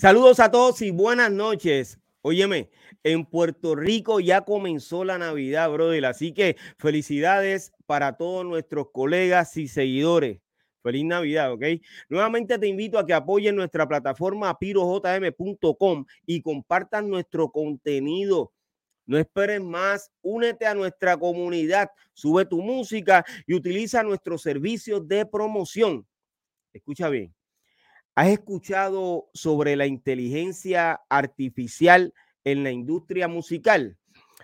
Saludos a todos y buenas noches. Óyeme, en Puerto Rico ya comenzó la Navidad, brother. Así que felicidades para todos nuestros colegas y seguidores. Feliz Navidad, ¿ok? Nuevamente te invito a que apoyen nuestra plataforma pirojm.com y compartan nuestro contenido. No esperes más, únete a nuestra comunidad, sube tu música y utiliza nuestros servicios de promoción. Escucha bien. ¿Has escuchado sobre la inteligencia artificial en la industria musical?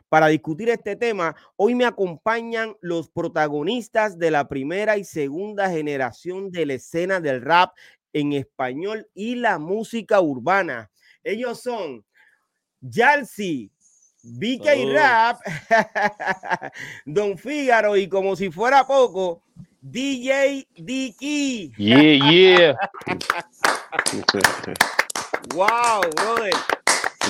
Para discutir este tema, hoy me acompañan los protagonistas de la primera y segunda generación de la escena del rap en español y la música urbana. Ellos son Yalsi, BK Rap, Don Fígaro y como si fuera poco, DJ Dicky. Yeah, yeah. wow, brother.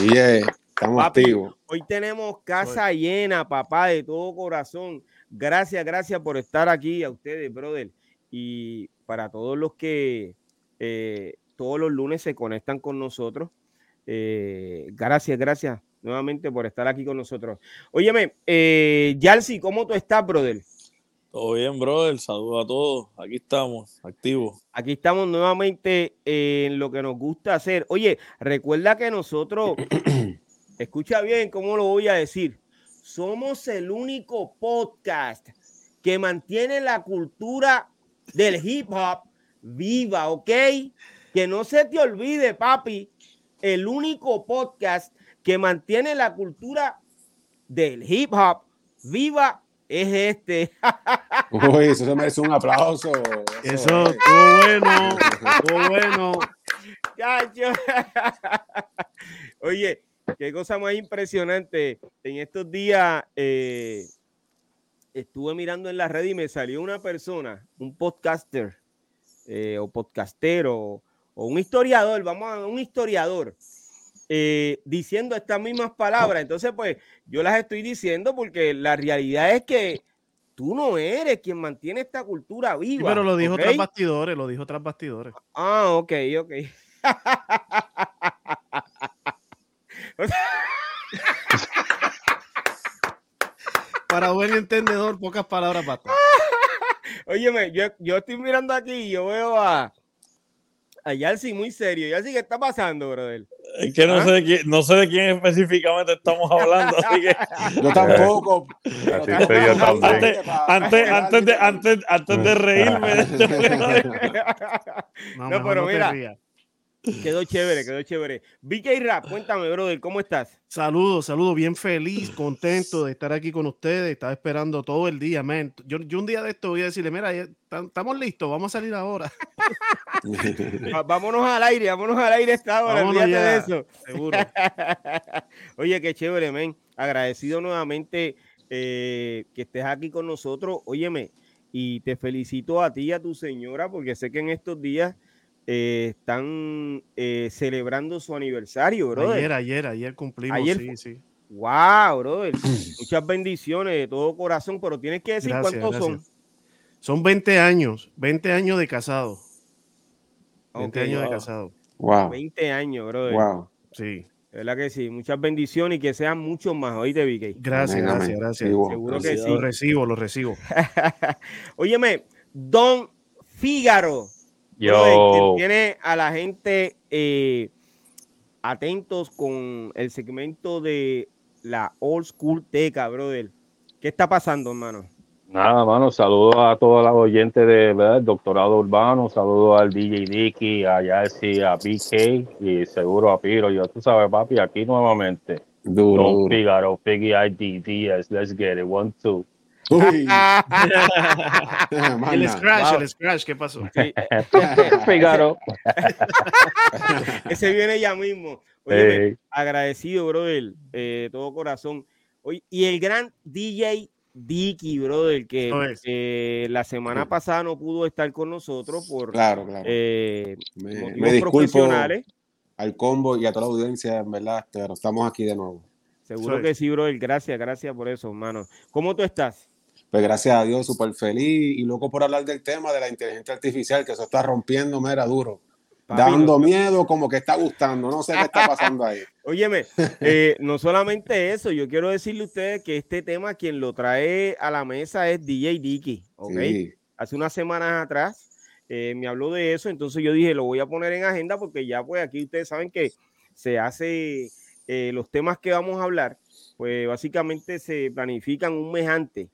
Yeah, estamos Papi, activos. Hoy tenemos casa llena, papá, de todo corazón. Gracias, gracias por estar aquí a ustedes, brother. Y para todos los que eh, todos los lunes se conectan con nosotros, eh, gracias, gracias nuevamente por estar aquí con nosotros. Óyeme, eh, Yalsi, ¿cómo tú estás, brother? Todo bien, brother. Saludos a todos. Aquí estamos, activos. Aquí estamos nuevamente en lo que nos gusta hacer. Oye, recuerda que nosotros, escucha bien cómo lo voy a decir, somos el único podcast que mantiene la cultura del hip hop viva, ¿ok? Que no se te olvide, papi, el único podcast que mantiene la cultura del hip hop viva es este. Uy, eso se merece un aplauso. Eso, es. todo bueno, todo bueno. Oye, qué cosa más impresionante. En estos días eh, estuve mirando en la red y me salió una persona, un podcaster eh, o podcastero o un historiador, vamos a un historiador, eh, diciendo estas mismas palabras. Entonces, pues yo las estoy diciendo porque la realidad es que tú no eres quien mantiene esta cultura Sí, viva. pero lo dijo ¿ok? tras bastidores, lo dijo tras bastidores. Ah, ok, ok. Para buen entendedor, pocas palabras basta. Óyeme, yo, yo estoy mirando aquí y yo veo a, a Yalsi muy serio. Yalsi, ¿qué está pasando, brother? Es que no, ¿Ah? sé de quién, no sé de quién específicamente estamos hablando, así que Yo tampoco. Así estoy yo también. antes, antes, de, antes, antes de reírme de este No, mejor pero te mira. Quedó chévere, quedó chévere. BK Rap, cuéntame, brother, ¿cómo estás? Saludos, saludos, bien feliz, contento de estar aquí con ustedes. Estaba esperando todo el día, man. Yo, yo un día de esto voy a decirle, mira, estamos listos, vamos a salir ahora. Vámonos al aire, vámonos al aire esta hora, Vámonos olvídate de ya. eso. Seguro. Oye, qué chévere, men. Agradecido nuevamente eh, que estés aquí con nosotros. Óyeme, y te felicito a ti y a tu señora porque sé que en estos días eh, están eh, celebrando su aniversario, brother. Ayer, ayer, ayer cumplimos, Ayer sí, sí. Wow, brother. Muchas bendiciones de todo corazón, pero tienes que decir Gracias, cuántos son. gracias. Son 20 años, 20 años de casado. 20 Ok, años de casado. Wow. 20 años, brother. Wow. Sí. De verdad que sí. Muchas bendiciones y que sean muchos más. Oíste, VK. Gracias, Amén, gracias, gracias. Seguro que Gracias. sí. Lo recibo, lo recibo. Óyeme, Don Fígaro. Yo, tiene a la gente eh, atentos con el segmento de la Old School Teca, brother. ¿Qué está pasando, hermano? nada, mano, saludos a todos los oyentes de doctorado urbano, saludos al DJ Dicky, a Yassi, a BK y seguro a Piro. Yo, tú sabes, papi, aquí nuevamente. Duro, Don. Figaro, Piggy ID, Díaz, let's get it, one, two. Uy. El scratch, Wow. el scratch, ¿qué pasó? Sí, ese viene ya mismo. Eh, agradecido, brother, eh, de todo corazón. Oye, y el gran DJ Dicky, brother, que eh, la semana pasada no pudo estar con nosotros por Claro, claro. eh, me, motivos me disculpo profesionales. al combo y a toda la audiencia, en verdad, pero estamos aquí de nuevo. Seguro que sí, brother. Gracias, gracias por eso, hermano. ¿Cómo tú estás? Pues gracias a Dios, súper feliz y loco por hablar del tema de la inteligencia artificial, que eso está rompiendo, mera duro. Papi, Dando miedo, como que está gustando. No sé qué está pasando ahí. Óyeme, eh, no solamente eso, yo quiero decirle a ustedes que este tema quien lo trae a la mesa es DJ Dicky, ¿ok? Sí. Hace unas semanas atrás eh, me habló de eso, entonces yo dije, lo voy a poner en agenda porque ya pues aquí ustedes saben que se hace eh, los temas que vamos a hablar, pues básicamente se planifican un mes antes,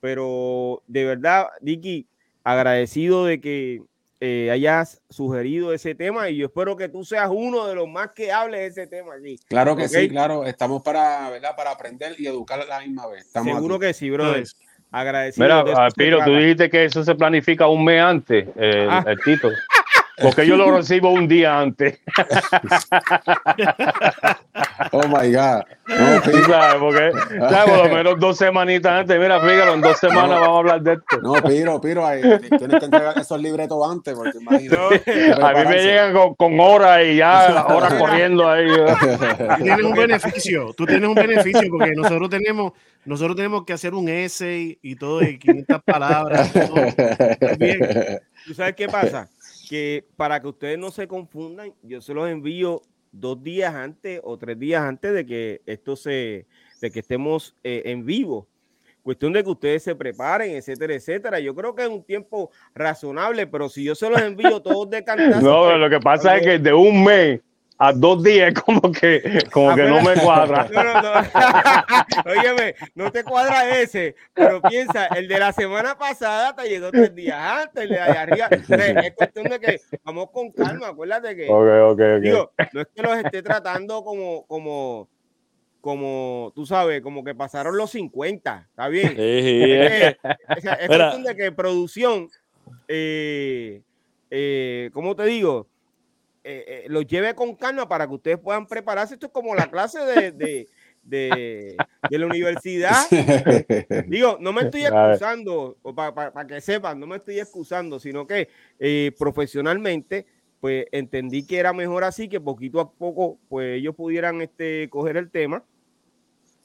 pero de verdad, Dicky, agradecido de que eh, hayas sugerido ese tema y yo espero que tú seas uno de los más que hable de ese tema aquí. Claro que sí, claro. Estamos para, ¿verdad? para aprender y educar a la misma vez. Estamos Seguro aquí. que sí, brother. Agradecido. Mira, Piro, tú dijiste que eso se planifica un mes antes, el, Ah. el título. Porque yo lo recibo un día antes. Oh my God. No, ¿Tú Pi- sabes? Porque, ¿sabes? Por lo menos dos semanitas antes. Mira, fíjalo, en dos semanas vamos a hablar de esto. no, Piro, Piro, ahí, tienes que entregar esos libretos antes, porque imagínate. A mí me llegan con, con horas y ya horas corriendo ahí. Tú tienes un beneficio, tú tienes un beneficio porque nosotros tenemos, nosotros tenemos que hacer un essay y todo de 500 palabras. todo. Bien. ¿Tú sabes qué pasa? Que para que ustedes no se confundan, yo se los envío dos días antes o tres días antes de que esto se, de que estemos eh, en vivo. Cuestión de que ustedes se preparen, etcétera, etcétera. Yo creo que es un tiempo razonable, pero si yo se los envío todos de cantazo, No, pues, lo que pasa es que de un mes a dos días como que, como que no me cuadra. No, no, no. Óyeme, no te cuadra ese, pero piensa, el de la semana pasada te llegó tres días antes, el de allá arriba. Es cuestión de que vamos con calma, acuérdate que, Ok, ok, ok. digo, no es que los esté tratando como, como, como, tú sabes, como que pasaron los 50, ¿está bien? Sí, Es, cuestión de que producción, eh, eh, ¿cómo te digo? Eh, eh, los lleve con calma para que ustedes puedan prepararse. Esto es como la clase de, de, de, de la universidad. Digo, no me estoy excusando, para que sepan, no me estoy excusando, sino que eh, profesionalmente, pues entendí que era mejor así, que poquito a poco, pues ellos pudieran este, coger el tema.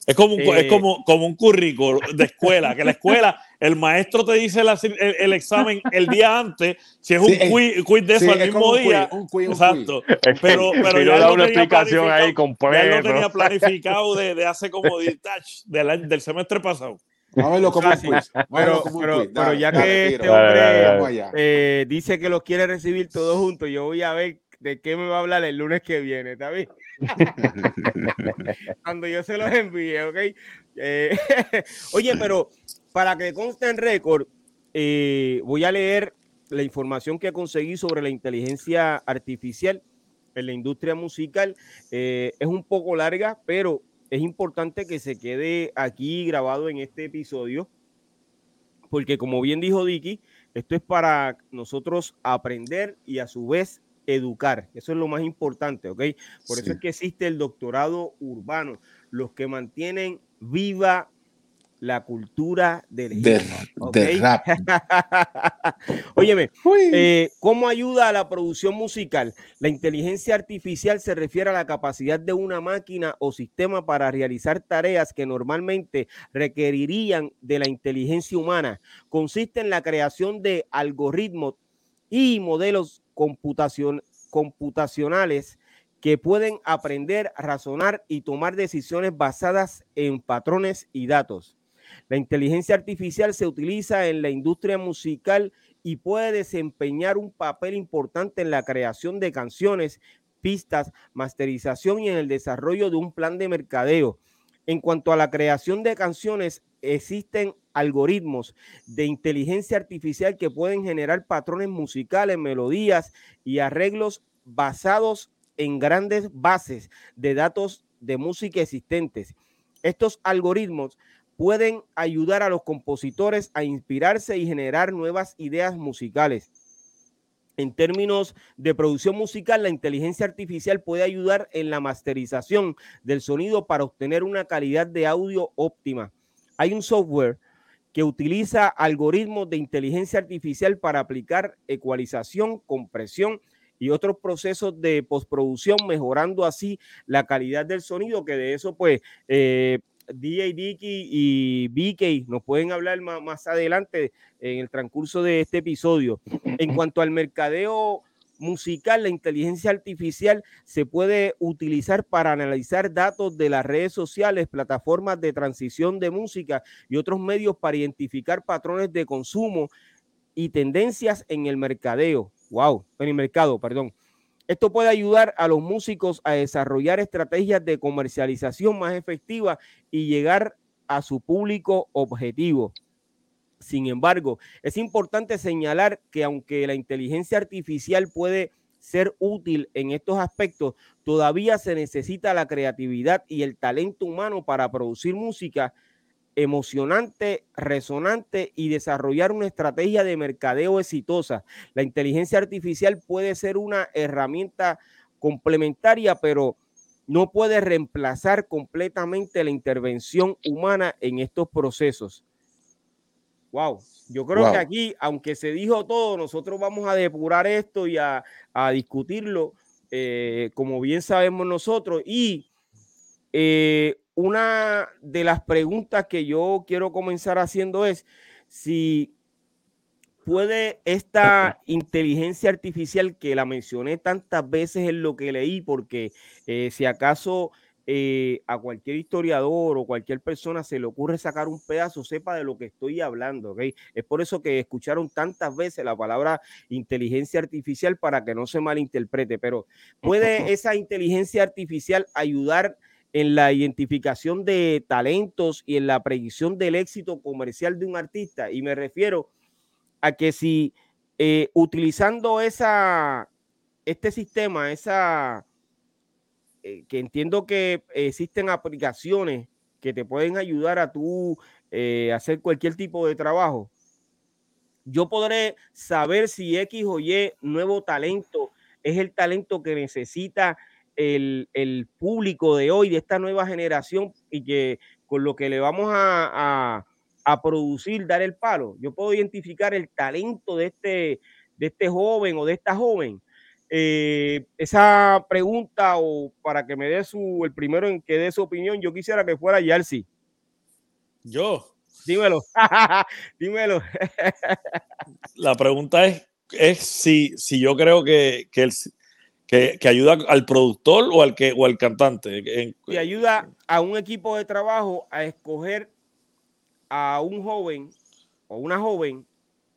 Es como, un, Eh, es como, como un currículo de escuela, que la escuela, el maestro te dice la- el, el examen el día antes, si es un Sí, es- quiz, quiz de eso Sí, al es mismo como un día. quiz, un quiz, un Exacto. Es que Pero, pero Piro ya da una tenía explicación ahí planificado, ya lo completa. tenía planificado de, de hace como de, tach, del, semestre pasado. Vamos a verlo como un quiz. Pero, pero, quiz. pero Dale, ya dale, que este hombre eh, dice que los quiere recibir todos juntos, yo voy a ver de qué me va a hablar el lunes que viene, ¿está bien? Cuando yo se los envíe, ¿ok? Eh, oye, pero para que conste en récord, eh, voy a leer la información que conseguí sobre la inteligencia artificial en la industria musical. Eh, es un poco larga, pero es importante que se quede aquí grabado en este episodio, porque como bien dijo Dicky, esto es para nosotros aprender y a su vez educar. Eso es lo más importante, ¿ok? Por eso es que existe el doctorado urbano, los que mantienen viva la cultura del De, hip hop, ¿ok? de rap. Óyeme, eh, ¿Cómo ayuda a la producción musical? La inteligencia artificial se refiere a la capacidad de una máquina o sistema para realizar tareas que normalmente requerirían de la inteligencia humana. Consiste en la creación de algoritmos y modelos computacion- computacionales que pueden aprender, razonar y tomar decisiones basadas en patrones y datos. La inteligencia artificial se utiliza en la industria musical y puede desempeñar un papel importante en la creación de canciones, pistas, masterización y en el desarrollo de un plan de mercadeo. En cuanto a la creación de canciones, existen algoritmos de inteligencia artificial que pueden generar patrones musicales, melodías y arreglos basados en grandes bases de datos de música existentes. Estos algoritmos pueden ayudar a los compositores a inspirarse y generar nuevas ideas musicales. En términos de producción musical, la inteligencia artificial puede ayudar en la masterización del sonido para obtener una calidad de audio óptima. Hay un software que utiliza algoritmos de inteligencia artificial para aplicar ecualización, compresión y otros procesos de postproducción, mejorando así la calidad del sonido, que de eso pues eh, DJ Dicky y BK nos pueden hablar más, más adelante en el transcurso de este episodio. En cuanto al mercadeo musical, la inteligencia artificial se puede utilizar para analizar datos de las redes sociales, plataformas de transición de música y otros medios para identificar patrones de consumo y tendencias en el mercadeo. Wow, en el mercado, perdón. Esto puede ayudar a los músicos a desarrollar estrategias de comercialización más efectivas y llegar a su público objetivo. Sin embargo, es importante señalar que aunque la inteligencia artificial puede ser útil en estos aspectos, todavía se necesita la creatividad y el talento humano para producir música emocionante, resonante y desarrollar una estrategia de mercadeo exitosa. La inteligencia artificial puede ser una herramienta complementaria, pero no puede reemplazar completamente la intervención humana en estos procesos. Wow, yo creo que aquí, aunque se dijo todo, nosotros vamos a depurar esto y a, discutirlo, eh, como bien sabemos nosotros. Y eh, una de las preguntas que yo quiero comenzar haciendo es si puede esta inteligencia artificial que la mencioné tantas veces en lo que leí, porque eh, si acaso eh, a cualquier historiador o cualquier persona se le ocurre sacar un pedazo, sepa de lo que estoy hablando, ¿ok? Es por eso que escucharon tantas veces la palabra inteligencia artificial para que no se malinterprete, pero ¿puede esa inteligencia artificial ayudar en la identificación de talentos y en la predicción del éxito comercial de un artista. Y me refiero a que si eh, utilizando esa, este sistema, esa, eh, que entiendo que existen aplicaciones que te pueden ayudar a tú eh, hacer cualquier tipo de trabajo, yo podré saber si X o Y nuevo talento es el talento que necesita el, público de hoy, de esta nueva generación, y que con lo que le vamos a, producir, dar el palo. Yo puedo identificar el talento de este, de este joven o de esta joven. Eh, esa pregunta, o para que me dé su, el primero en que dé su opinión, yo quisiera que fuera Yarsi. Yo. Dímelo. Dímelo. La pregunta es, es si, si yo creo que, que el, que, ayuda al productor o al, que, o al cantante. Y ayuda a un equipo de trabajo a escoger a un joven o una joven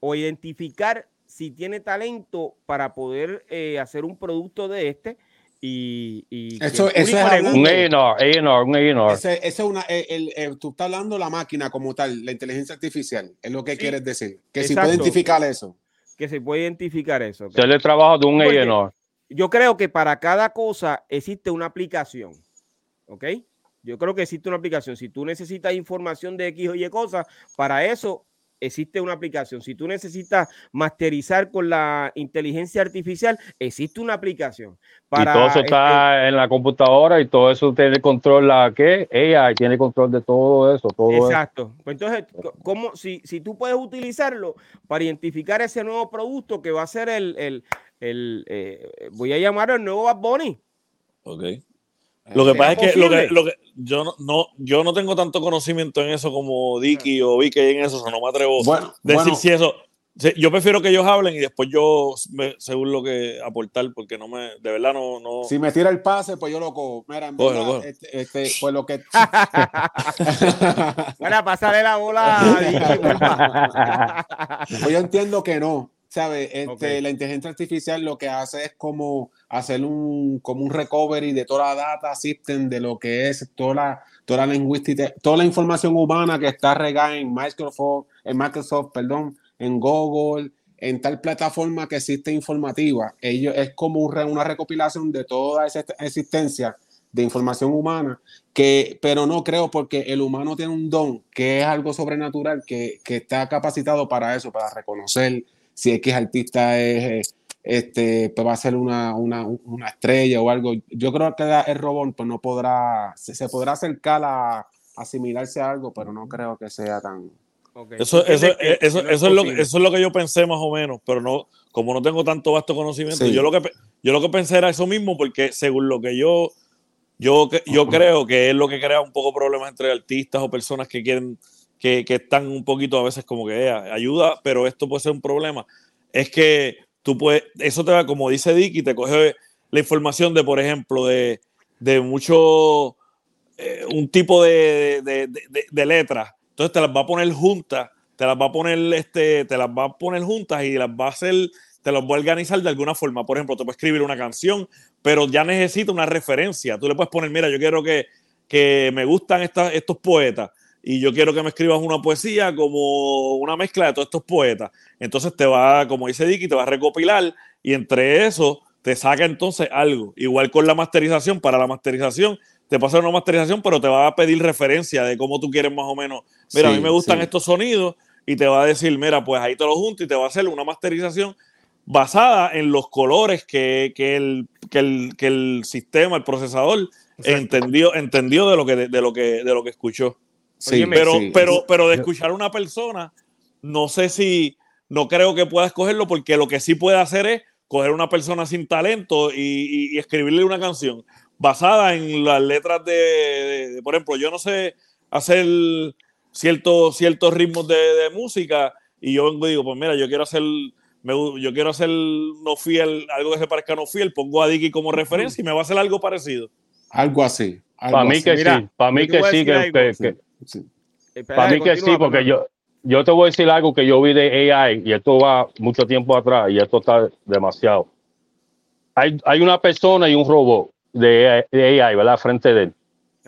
o identificar si tiene talento para poder eh, hacer un producto de este. Y, eso, es un A&R, un A&R. Ese, es una, el, tú estás hablando la máquina como tal, la inteligencia artificial, es lo que quieres decir. Que si puede identificar eso. Que se puede identificar eso. Okay. el trabajo de un A&R yo creo que para cada cosa existe una aplicación. ¿Ok? Yo creo que existe una aplicación. Si tú necesitas información de X o Y cosas, para eso existe una aplicación. Si tú necesitas masterizar con la inteligencia artificial, existe una aplicación. Para, y todo eso está este en la computadora y todo eso tiene control la que ella tiene control de todo eso. Todo exacto. Pues entonces, ¿cómo, si, si tú puedes utilizarlo para identificar ese nuevo producto que va a ser el, el, eh, voy a llamar al nuevo Bad Bunny. Ok. Lo que pasa es que, lo que, lo que, yo, no, yo no tengo tanto conocimiento en eso como Dicky o Vicky en eso, o no me atrevo a decir si eso. Yo prefiero que ellos hablen y después yo, según lo que aportar, porque no me, de verdad no, no. Si me tira el pase, pues yo lo cojo. Mira, en verdad, este, este, pues lo que. Para pasarle la bola a Vicky, pues yo entiendo que no. ¿Sabes? Este, La inteligencia artificial lo que hace es como hacer un, como un recovery de toda la data system, de lo que es toda la, toda la lingüística, toda la información humana que está regada en Microsoft, en Microsoft, perdón, en Google, en tal plataforma que existe informativa. Ellos, es como una recopilación de toda esa existencia de información humana, que, pero no creo porque el humano tiene un don que es algo sobrenatural, que, que está capacitado para eso, para reconocer si X artista es, este, pues va a ser una, una, una, estrella o algo. Yo creo que el robot pues no podrá, se, podrá acercar a asimilarse a algo, pero no creo que sea tan... Eso, eso, eso, eso, es lo, eso es lo que yo pensé más o menos, pero no, como no tengo tanto vasto conocimiento, yo, lo que, yo lo que pensé era eso mismo, porque según lo que yo, yo, yo creo que es lo que crea un poco problemas entre artistas o personas que quieren, que, que están un poquito a veces como que eh, ayuda, pero esto puede ser un problema, es que tú puedes, eso te va, como dice Dick, y te coge la información de, por ejemplo, de, de mucho, eh, un tipo de, de, de letras entonces te las va a poner juntas, te las va a poner, este, te las va a poner juntas y las va a hacer, te las va a organizar de alguna forma. Por ejemplo, te puede escribir una canción, pero ya necesita una referencia. Tú le puedes poner, mira, yo quiero que, que me gustan estos poetas y yo quiero que me escribas una poesía como una mezcla de todos estos poetas. Entonces te va, como dice Dicky, te va a recopilar y entre eso te saca entonces algo. Igual con la masterización, para la masterización te pasa una masterización, pero te va a pedir referencia de cómo tú quieres más o menos. Mira, a mí me gustan estos sonidos y te va a decir, mira, pues ahí te lo junto y te va a hacer una masterización basada en los colores que, el, el, sistema, el procesador, entendió, entendió de lo que, de, lo que, de lo que escuchó. Sí, pero, pero, pero de escuchar a una persona, no sé si, no creo que pueda escogerlo porque lo que sí puede hacer es coger una persona sin talento y escribirle una canción basada en las letras de, por ejemplo, yo no sé hacer ciertos, ciertos ritmos de, música y yo vengo y digo, pues mira, yo quiero hacer, yo quiero hacer no fiel, algo que se parezca no fiel, pongo a Dicky como referencia y me va a hacer algo parecido. Algo así. Para mí que sí, para mí que sí, que, para mí que sí, porque yo, yo te voy a decir algo que yo vi de AI y esto va mucho tiempo atrás y esto está demasiado. Hay, hay una persona y un robot de, AI, ¿verdad? Frente de él.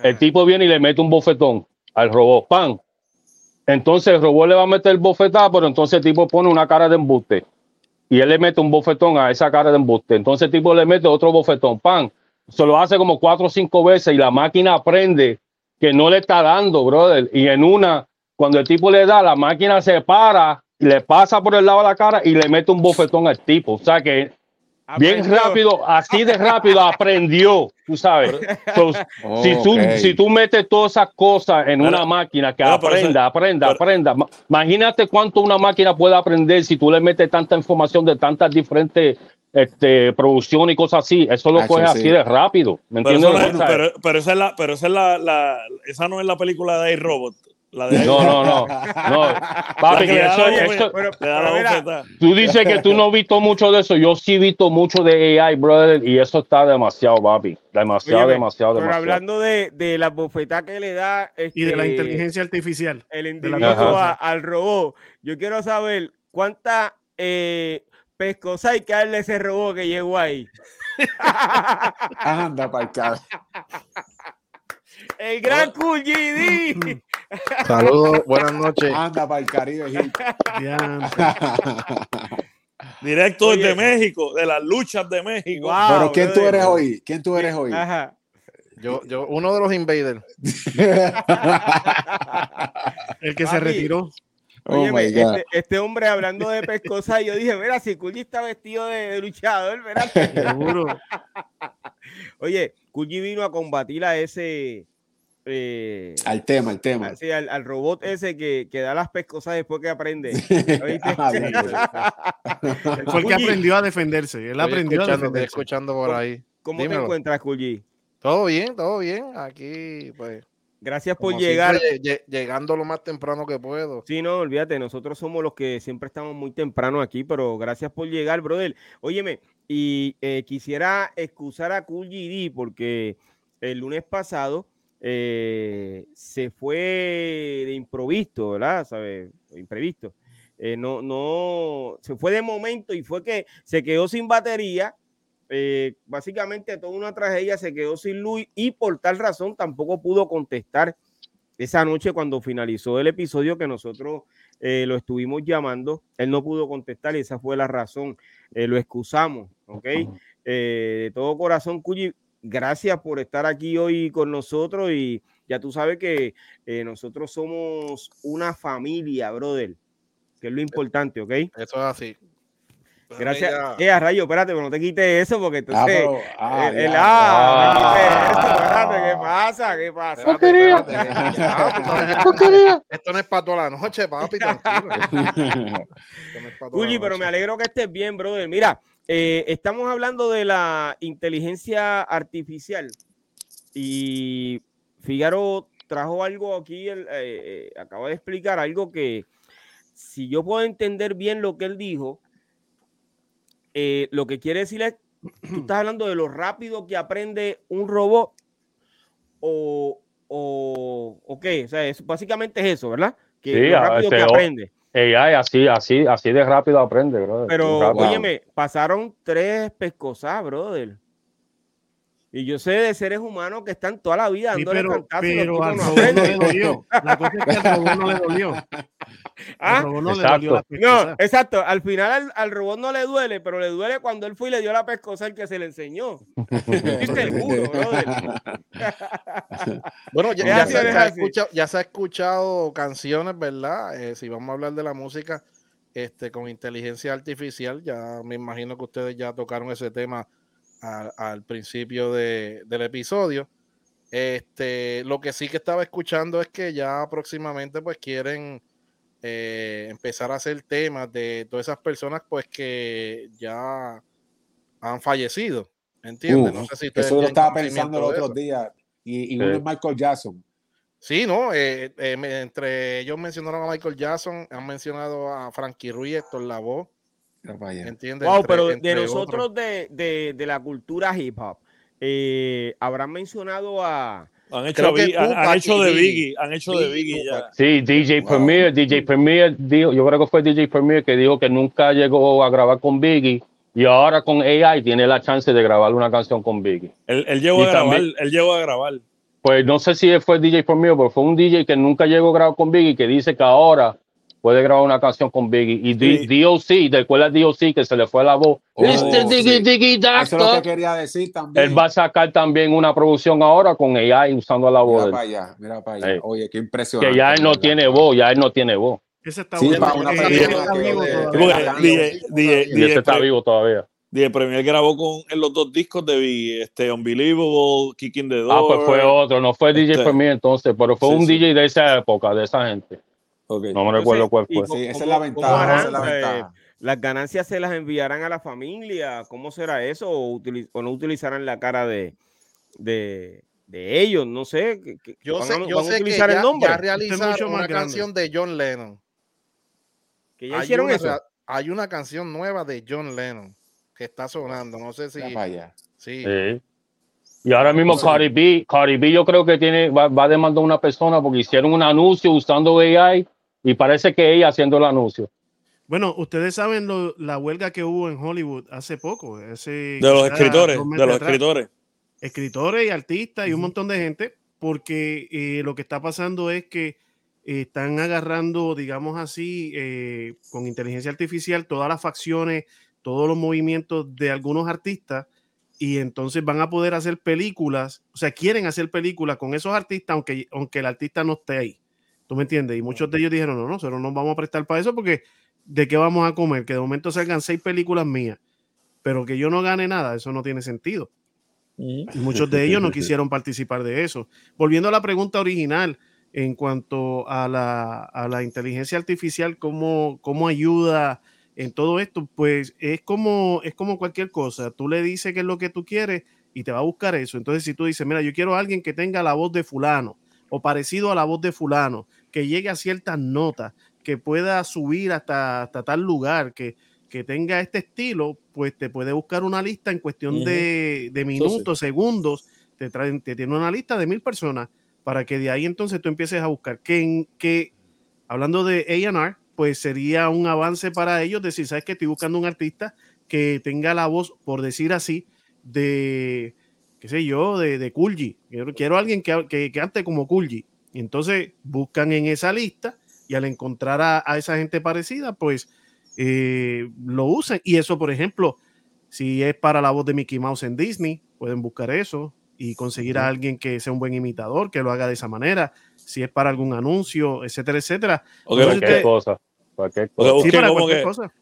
El tipo viene y le mete un bofetón al robot, ¡pam! Entonces el robot le va a meter el bofetado, pero entonces el tipo pone una cara de embuste. Y él le mete un bofetón a esa cara de embuste. Entonces el tipo le mete otro bofetón, ¡pam! Se lo hace como cuatro o cinco veces y la máquina aprende que no le está dando, brother. Y en una, cuando el tipo le da, la máquina se para, y le pasa por el lado de la cara y le mete un bofetón al tipo. O sea que Bien rápido, así de rápido aprendió, tú sabes. si, tú, si tú metes todas esas cosas en una máquina que aprenda, aprenda, aprenda, imagínate cuánto una máquina puede aprender si tú le metes tanta información de tantas diferentes este, producciones y cosas así. Eso lo coge así de rápido. ¿me pero, entiendes? pero, esa es la, pero esa es la, la, esa no es la película de iRobot. La de no, no, no, no. Papi, eso, eso, tú dices que tú no has visto mucho de eso. Yo sí he visto mucho de AI, brother, y eso está demasiado, papi. Demasiado, demasiado, pero hablando de, de la bofetada que le da. y de la este, inteligencia artificial. El individuo al robot. Yo quiero saber cuánta eh, pescosa hay que darle ese robot que llegó ahí. Anda, para El gran Cool GD. Saludos, buenas noches. Anda para el Caribe. Directo desde México, de las luchas de México. Pero ¿quién tú eres hoy? ¿Quién tú eres hoy? Yo, yo, uno de los invaders. el que se retiró. Oh este, este, hombre hablando de pescosa, yo dije, mira, si Kulji está vestido de, luchador, ¿verdad? Seguro. Oye, Kulji vino a combatir a ese, eh, al tema, al tema. Sí, al, robot ese que, que, da las pescosas después que aprende. Fue el que aprendió a defenderse. Él aprendió a defenderse. escuchando por ahí. ¿Cómo te encuentras, Kulji? Todo bien, todo bien. Aquí, pues. Gracias por llegar. llegando lo más temprano que puedo. Sí, no, olvídate, nosotros somos los que siempre estamos muy temprano aquí, pero gracias por llegar, brother. Óyeme, y eh, quisiera excusar a Cool porque el lunes pasado eh, se fue de improviso, ¿verdad? ¿Sabe? Imprevisto. Eh, no, no, se fue de momento y fue que se quedó sin batería. Eh, básicamente toda una tragedia, se quedó sin luz y por tal razón tampoco pudo contestar esa noche cuando finalizó el episodio que nosotros lo estuvimos llamando. Él no pudo contestar y esa fue la razón. lo excusamos, ¿ok? de todo corazón, Cuyi, gracias por estar aquí hoy con nosotros y ya tú sabes que eh, nosotros somos una familia, brother, que es lo importante, ¿ok? Eso es así. Gracias. Eh, a rayo, espérate, pero no te quites eso porque entonces. Ah, el, ah, espérate, ¿qué pasa? ¿Qué pasa? Porquería. Esto no es para toda la noche, papi, tranquilo. Uy, pero me alegro que estés bien, brother. Mira, eh, estamos hablando de la inteligencia artificial y Figaro trajo algo aquí, eh, eh, acaba de explicar algo que si yo puedo entender bien lo que él dijo, eh, lo que quiere decir es, tú estás hablando de lo rápido que aprende un robot o, o, qué, o sea, es, básicamente es eso, ¿verdad? Que sí, lo rápido que aprende. AI así, así, así de rápido aprende, brother. Pero, óyeme, pasaron tres pescosas, brother. Y yo sé de seres humanos que están toda la vida dándole sí, pero, pero al robot no le dolió. La cosa es que al robot no le dolió. ¿Ah? no exacto. no, exacto. Al final al, robot no le duele, pero le duele cuando él fue y le dio la pescosa al que se le enseñó. seguro, bueno, ya, se, ha escuchado, ya, se ha escuchado, canciones, ¿verdad? Eh, si vamos a hablar de la música este, con inteligencia artificial, ya me imagino que ustedes ya tocaron ese tema al principio del episodio. Este, lo que sí que estaba escuchando es que ya próximamente pues quieren eh, empezar a hacer temas de todas esas personas pues que ya han fallecido. ¿Entiendes? no sé si eso lo estaba pensando el otro día. Y, y uno es Michael Jackson. Sí, ¿no? Eh, eh, entre ellos mencionaron a Michael Jackson, han mencionado a Frankie Ruiz, Héctor Lavoe. Wow, pero de nosotros de, de, de, la cultura hip hop, eh, habrán mencionado a. Han hecho, han, hecho de Biggie, han hecho de Biggie ya. Sí, DJ Premier, DJ Premier dijo, yo creo que fue DJ Premier que dijo que nunca llegó a grabar con Biggie y ahora con AI tiene la chance de grabar una canción con Biggie. Él, él llegó a grabar, él llegó a grabar. Pues no sé si fue DJ Premier, pero fue un DJ que nunca llegó a grabar con Biggie que dice que ahora puede grabar una canción con Biggie. Y DOC, de cuál es DOC, que se le fue la voz. Oh, Diggy, Diggy, Eso es lo que quería decir también. Él va a sacar también una producción ahora con AI usando la voz. Mira para allá, mira para allá. Oye, qué impresionante. Que ya él no tiene voz, ya él no tiene voz. Ese está sí, para una persona que ese está vivo todavía. DJ Premier grabó con en los dos discos de Biggie, este Unbelievable, Kicking the Door. Ah, pues fue otro, no fue DJ este, Premier entonces, pero fue un DJ de esa época, de esa gente. No me recuerdo cuál fue. Sí, esa es la ventaja. ¿Las ganancias se las enviarán a la familia? ¿Cómo será eso? ¿O, no utilizarán la cara de, de, de ellos? No sé. yo sé, yo sé que ya, el nombre? ya realizaron una canción de John Lennon. ¿Que ya hicieron eso? Hay una canción nueva de John Lennon que está sonando. No sé si. Sí. sí. Y ahora mismo Cardi B, Cardi B yo creo que tiene, va, va a demandar a una persona porque hicieron un anuncio usando AI y parece que ella haciendo el anuncio. Bueno, ustedes saben la huelga que hubo en Hollywood hace poco. Ese, de los escritores, de los escritores. Escritores y artistas y un montón de gente, porque eh, lo que está pasando es que eh, están agarrando, digamos así, eh, con inteligencia artificial todas las facciones, todos los movimientos de algunos artistas y entonces van a poder hacer películas, o sea, quieren hacer películas con esos artistas, aunque, aunque el artista no esté ahí. ¿Tú me entiendes? Y muchos de ellos dijeron, no, no, nosotros no vamos a prestar para eso porque ¿de qué vamos a comer? Que de momento salgan seis películas mías, pero que yo no gane nada, eso no tiene sentido. Y muchos de ellos no quisieron participar de eso. Volviendo a la pregunta original en cuanto a la, a la inteligencia artificial, ¿cómo, ¿cómo ayuda en todo esto? Pues es como, es como cualquier cosa. Tú le dices qué es lo que tú quieres y te va a buscar eso. Entonces, si tú dices, mira, yo quiero a alguien que tenga la voz de fulano o parecido a la voz de fulano, que llegue a ciertas notas, que pueda subir hasta, hasta tal lugar, que, que tenga este estilo, pues te puede buscar una lista en cuestión de, de, minutos, segundos, te, traen, te tiene una lista de mil personas para que de ahí entonces tú empieces a buscar. Que, que hablando de AR, pues sería un avance para ellos decir, sabes que estoy buscando un artista que tenga la voz, por decir así, de, qué sé yo, de, de Kulji. Quiero, quiero alguien que, que, que ante como Kulji. Y entonces buscan en esa lista y al encontrar a, esa gente parecida, pues eh, lo usan. Y eso, por ejemplo, Si es para la voz de Mickey Mouse en Disney, pueden buscar eso y conseguir a alguien que sea un buen imitador, que lo haga de esa manera. Si es para algún anuncio, etcétera, etcétera. O cualquier cosa. Cualquier cosa.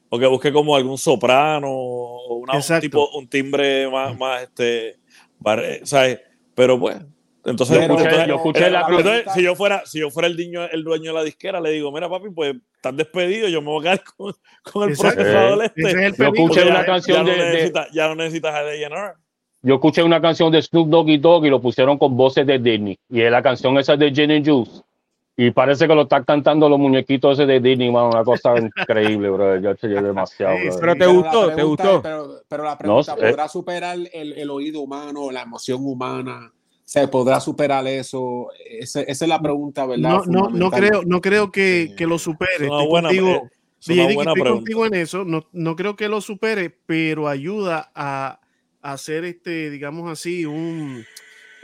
O que busque, como, algún soprano o una, un, tipo, un timbre más, más este, ¿sabes? Pero pues, entonces, yo escuché, la si yo fuera, si yo fuera el niño, el dueño de la disquera, le digo, mira papi, pues estás despedido, yo me voy a quedar con, con el procesador este. yo escuché una canción ya, de, ya no necesitas a DNR. Yo escuché una canción de Snoop Doggy Dogg y lo pusieron con voces de Disney. Y la canción esa de Gin and Juice. Y parece que lo están cantando los muñequitos ese de Disney, una cosa increíble, bro. Yo eché demasiado. Pero te gustó, te gustó. Pero, la pregunta, ¿podrá superar el, el, oído humano, la emoción humana? ¿Se podrá superar eso? Esa, esa es la pregunta, ¿verdad? No, no, no creo, no creo que, que lo supere. Estoy buena, contigo, estoy contigo en eso. No, no creo que lo supere, pero ayuda a, a hacer este, digamos así, un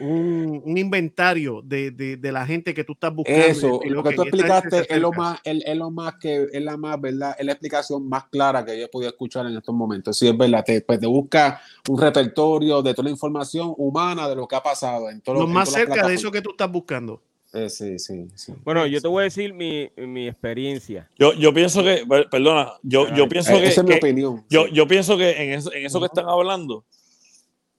un, inventario de, de, la gente que tú estás buscando. Eso, lo, que, tú explicaste es lo más, es, lo más que es la más, ¿verdad? Es la explicación más clara que yo he podido escuchar en estos momentos. Sí, es verdad, te, pues te busca un repertorio de toda la información humana de lo que ha pasado. En todo, lo más cerca de eso que tú estás buscando. Eh, sí, sí, sí, Bueno, yo te voy a decir mi, mi experiencia. Yo, yo pienso que, perdona, yo, yo pienso que. Esa es mi opinión. Yo, yo pienso que en eso, en eso que están hablando,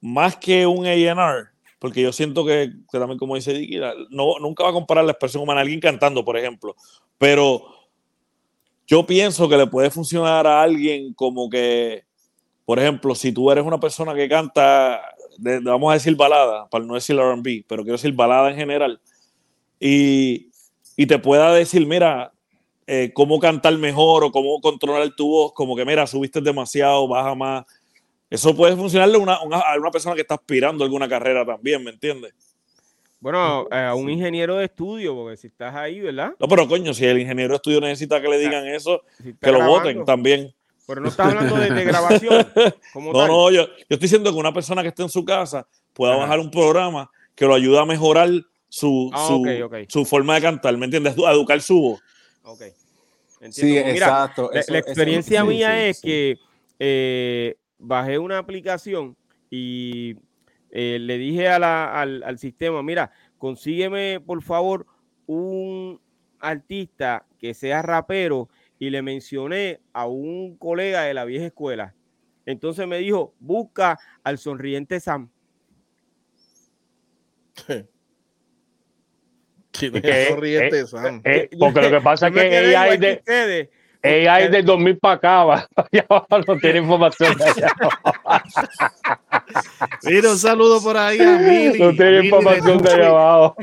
más que un AR, porque yo siento que, también, como dice Dicky, no, nunca va a comparar la expresión humana a alguien cantando, por ejemplo, pero yo pienso que le puede funcionar a alguien como que, por ejemplo, si tú eres una persona que canta, vamos a decir balada, para no decir RB, pero quiero decir balada en general, y, te pueda decir, mira, eh, cómo cantar mejor o cómo controlar tu voz, como que, mira, subiste demasiado, baja más eso puede funcionarle a una, una, persona que está aspirando a alguna carrera también, ¿me entiendes? Bueno, a un ingeniero de estudio, porque si estás ahí, ¿verdad? No, pero coño, si el ingeniero de estudio necesita que le digan eso, que lo voten también. Pero no estás hablando de, grabación. no, no, yo, yo, estoy diciendo que una persona que esté en su casa pueda bajar un programa que lo ayude a mejorar su, ah, su, forma de cantar, ¿me entiendes? A educar su voz. Ok. Sí, exacto. la, experiencia mía es que eh, bajé una aplicación y eh, le dije al, sistema, mira, consígueme por favor un artista que sea rapero y le mencioné a un colega de la vieja escuela. Entonces me dijo, busca al sonriente Sam. sonriente Sam? Eh, porque lo que pasa es que ella es de... AI de 2000 para acá, allá abajo no tiene información de allá Mira, un saludo por ahí a Mili. No tiene información de, allá abajo.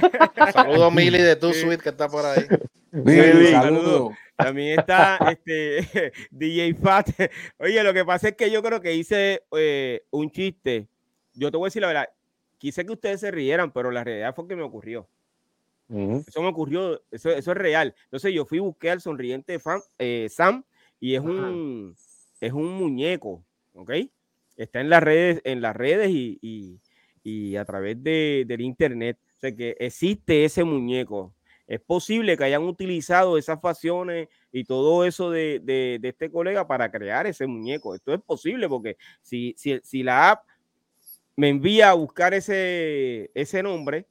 Saludo a Mili de tu suite que está por ahí. Mili, saludo. También está este DJ Fat. Oye, lo que pasa es que yo creo que hice eh, un chiste. Yo te voy a decir la verdad. Quise que ustedes se rieran, pero la realidad fue que me ocurrió. Eso me ocurrió, eso, eso es real. Entonces yo fui, busqué al sonriente eh, Sam y es un, es un muñeco, ¿ok? Está en las redes, en las redes y, a través de, del internet. O sea que existe ese muñeco. Es posible que hayan utilizado esas facciones y todo eso de, este colega para crear ese muñeco. Esto es posible porque si, si, si la app me envía a buscar ese, ese nombre,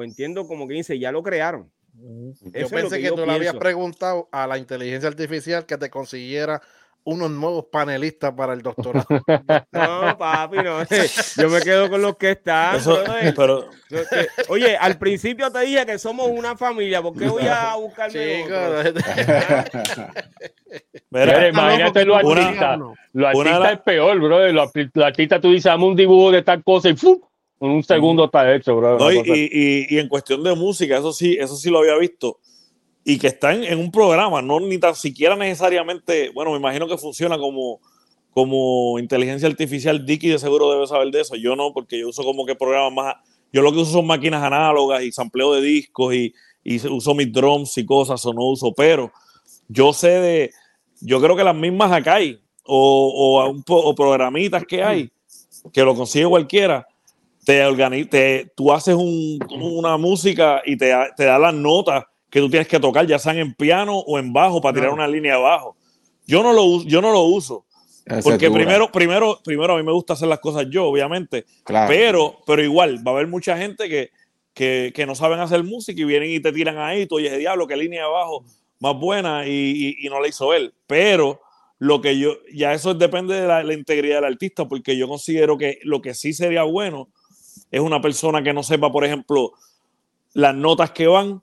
pues entiendo como que dice, ya lo crearon. Yo pensé que, tú le habías preguntado a la inteligencia artificial que te consiguiera unos nuevos panelistas para el doctorado. No, papi, no. Yo me quedo con los que están. pero... Oye, al principio te dije que somos una familia. ¿Por qué voy a buscarme Mira, imagínate los artistas. Los artistas es peor, bro. Los, artistas tú dices, dame un dibujo de tal cosa y ¡fum! En un segundo está hecho, bro. y, en cuestión de música, eso sí, eso sí lo había visto. Y que está en, un programa, no ni tan siquiera necesariamente, bueno, me imagino que funciona como, como inteligencia artificial. Dicky de seguro debe saber de eso. Yo no, porque yo uso como que programas más. Yo lo que uso son máquinas análogas y sampleo de discos y, uso mis drums y cosas, o no uso, pero yo sé de. Yo creo que las mismas acá hay, o, o, o programitas que hay, que lo consigue cualquiera te, te tú haces una música y te, te da las notas que tú tienes que tocar, ya sean en piano o en bajo, para tirar una línea abajo. Yo no lo, yo no lo uso, Porque primero, primero, primero a mí me gusta hacer las cosas yo, obviamente. Pero, pero igual, va a haber mucha gente que, que, no saben hacer música y vienen y te tiran ahí, tú ese diablo, qué línea abajo más buena y, no la hizo él. Pero lo que yo, ya eso depende de la, integridad del artista, porque yo considero que lo que sí sería bueno es una persona que no sepa, por ejemplo, las notas que van,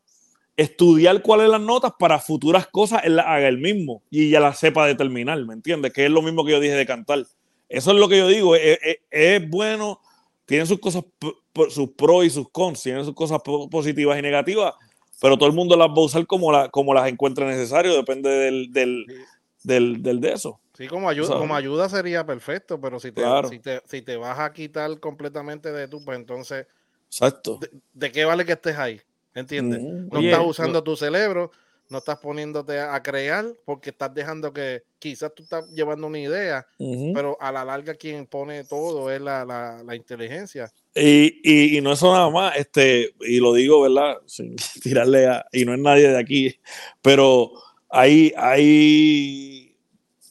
estudiar cuáles las notas para futuras cosas, él las haga él mismo y ya las sepa determinar, ¿me entiendes? Que es lo mismo que yo dije de cantar. Eso es lo que yo digo, es, bueno, tiene sus cosas, sus pros y sus cons, tiene sus cosas positivas y negativas, pero todo el mundo las va a usar como, la, como las encuentre necesario, depende del, del, del de eso. Sí, como ayuda, como ayuda sería perfecto, pero si te, si, te, si te vas a quitar completamente de tú, pues entonces, Exacto. ¿de, qué vale que estés ahí? ¿Entiendes? Mm. No estás usando tu cerebro, no estás poniéndote a, crear porque estás dejando que quizás tú estás llevando una idea, pero a la larga quien pone todo es la, la, inteligencia. Y, y, y, no eso nada más, este, y lo digo, ¿verdad? Sin tirarle a, y no es nadie de aquí, pero hay, hay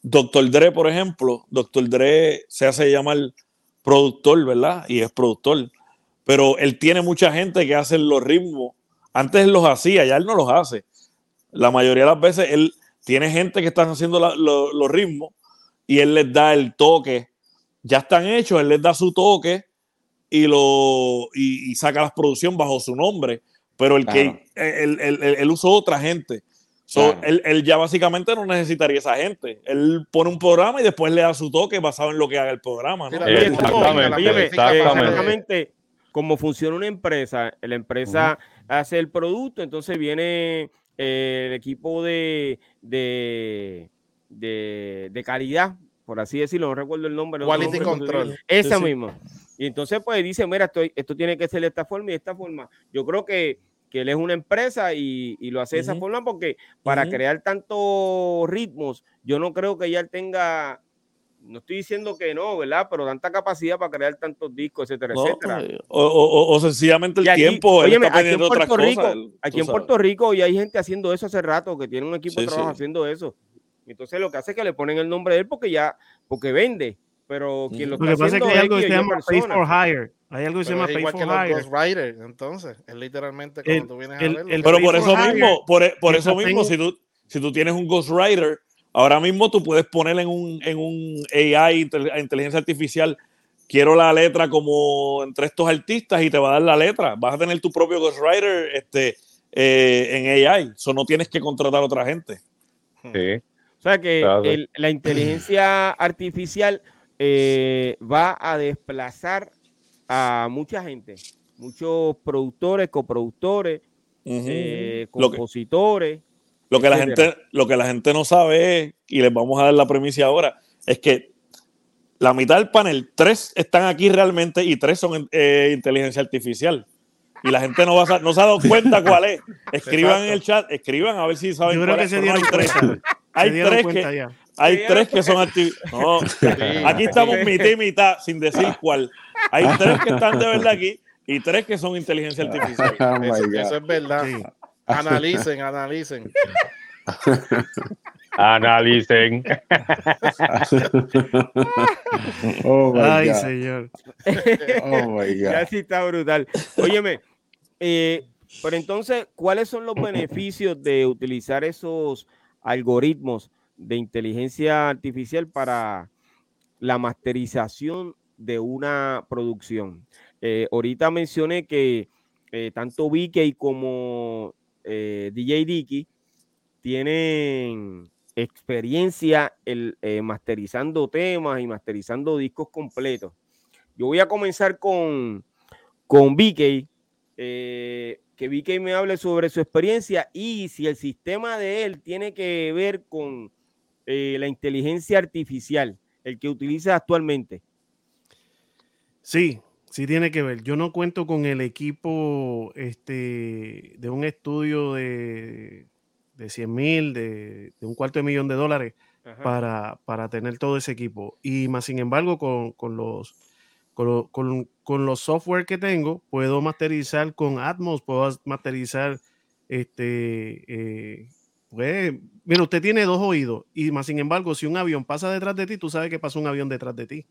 Doctor Dre, por ejemplo, Doctor Dre se hace llamar productor, ¿verdad? Y es productor, pero él tiene mucha gente que hace los ritmos. Antes los hacía, ya él no los hace la mayoría de las veces él tiene gente que están haciendo los ritmos y él les da el toque. Ya están hechos, él les da su toque y lo y, saca la producción bajo su nombre. Pero el que él, usó otra gente. Él, ya básicamente no necesitaría esa gente. Él pone un programa y después le da su toque basado en lo que haga el programa. Exactamente. como funciona una empresa, la empresa hace el producto, entonces viene el equipo de, de, de, calidad, por así decirlo, no recuerdo el nombre. Quality Control. Esa misma. Y entonces, pues dice, mira, esto, esto tiene que ser de esta forma y de esta forma. Yo creo que, que él es una empresa y, y lo hace de esa forma porque para crear tantos ritmos, yo no creo que ya él tenga no estoy diciendo que no, ¿verdad? Pero tanta capacidad para crear tantos discos, etcétera, etcétera. Pues, o, sencillamente el tiempo. aquí en Puerto Rico, aquí en Puerto Rico y hay gente haciendo eso hace rato, que tiene un equipo de trabajo haciendo eso. Entonces lo que hace es que le ponen el nombre de él porque ya, porque vende. Pero quien lo, está haciendo es que hay algo que se llama Pay for Hire. Hay algo que se llama Pay for Hire. entonces, es literalmente cuando tú vienes a verlo. pero por eso mismo, por, por eso mismo, si tú, si tú tienes un Ghostwriter Ahora mismo tú puedes poner en un, en un AI, inteligencia artificial, quiero la letra como entre estos artistas y te va a dar la letra. Vas a tener tu propio ghostwriter este, eh, en AI. Eso no tienes que contratar a otra gente. Sí. O sea que la inteligencia artificial eh, va a desplazar a mucha gente, muchos productores, coproductores, eh, compositores. Lo que, la gente, lo que la gente no sabe es, y les vamos a dar la premisa ahora, es que la mitad del panel, tres están aquí realmente y tres son eh, inteligencia artificial. Y la gente no, va a, no se ha dado cuenta cuál es. Escriban en el chat, escriban a ver si saben cuál es. hay tres, hay tres que, hay tres que son no, Aquí estamos mitad y mitad, sin decir cuál. Hay tres que están de verdad aquí y tres que son inteligencia artificial. Oh eso, es verdad. Analicen, analicen. Analicen. oh Ay, señor. Oh my God. Ya sí está brutal. Óyeme, eh, pero entonces, ¿cuáles son los beneficios de utilizar esos algoritmos de inteligencia artificial para la masterización de una producción? Eh, ahorita mencioné que eh, tanto Vicky como eh, DJ Dicky tienen experiencia el, masterizando temas y masterizando discos completos. Yo voy a comenzar con, con que BK me hable sobre su experiencia y si el sistema de él tiene que ver con la inteligencia artificial, el que utiliza actualmente. Sí, Sí tiene que ver. Yo no cuento con el equipo este, de un estudio de, de 100 mil, de, un cuarto de millón de dólares para, para, tener todo ese equipo. Y más sin embargo, con, con los, con, con, los software que tengo, puedo masterizar con Atmos, puedo masterizar este, eh, Pues, mira, usted tiene dos oídos y más sin embargo, si un avión pasa detrás de ti, tú sabes que pasó un avión detrás de ti.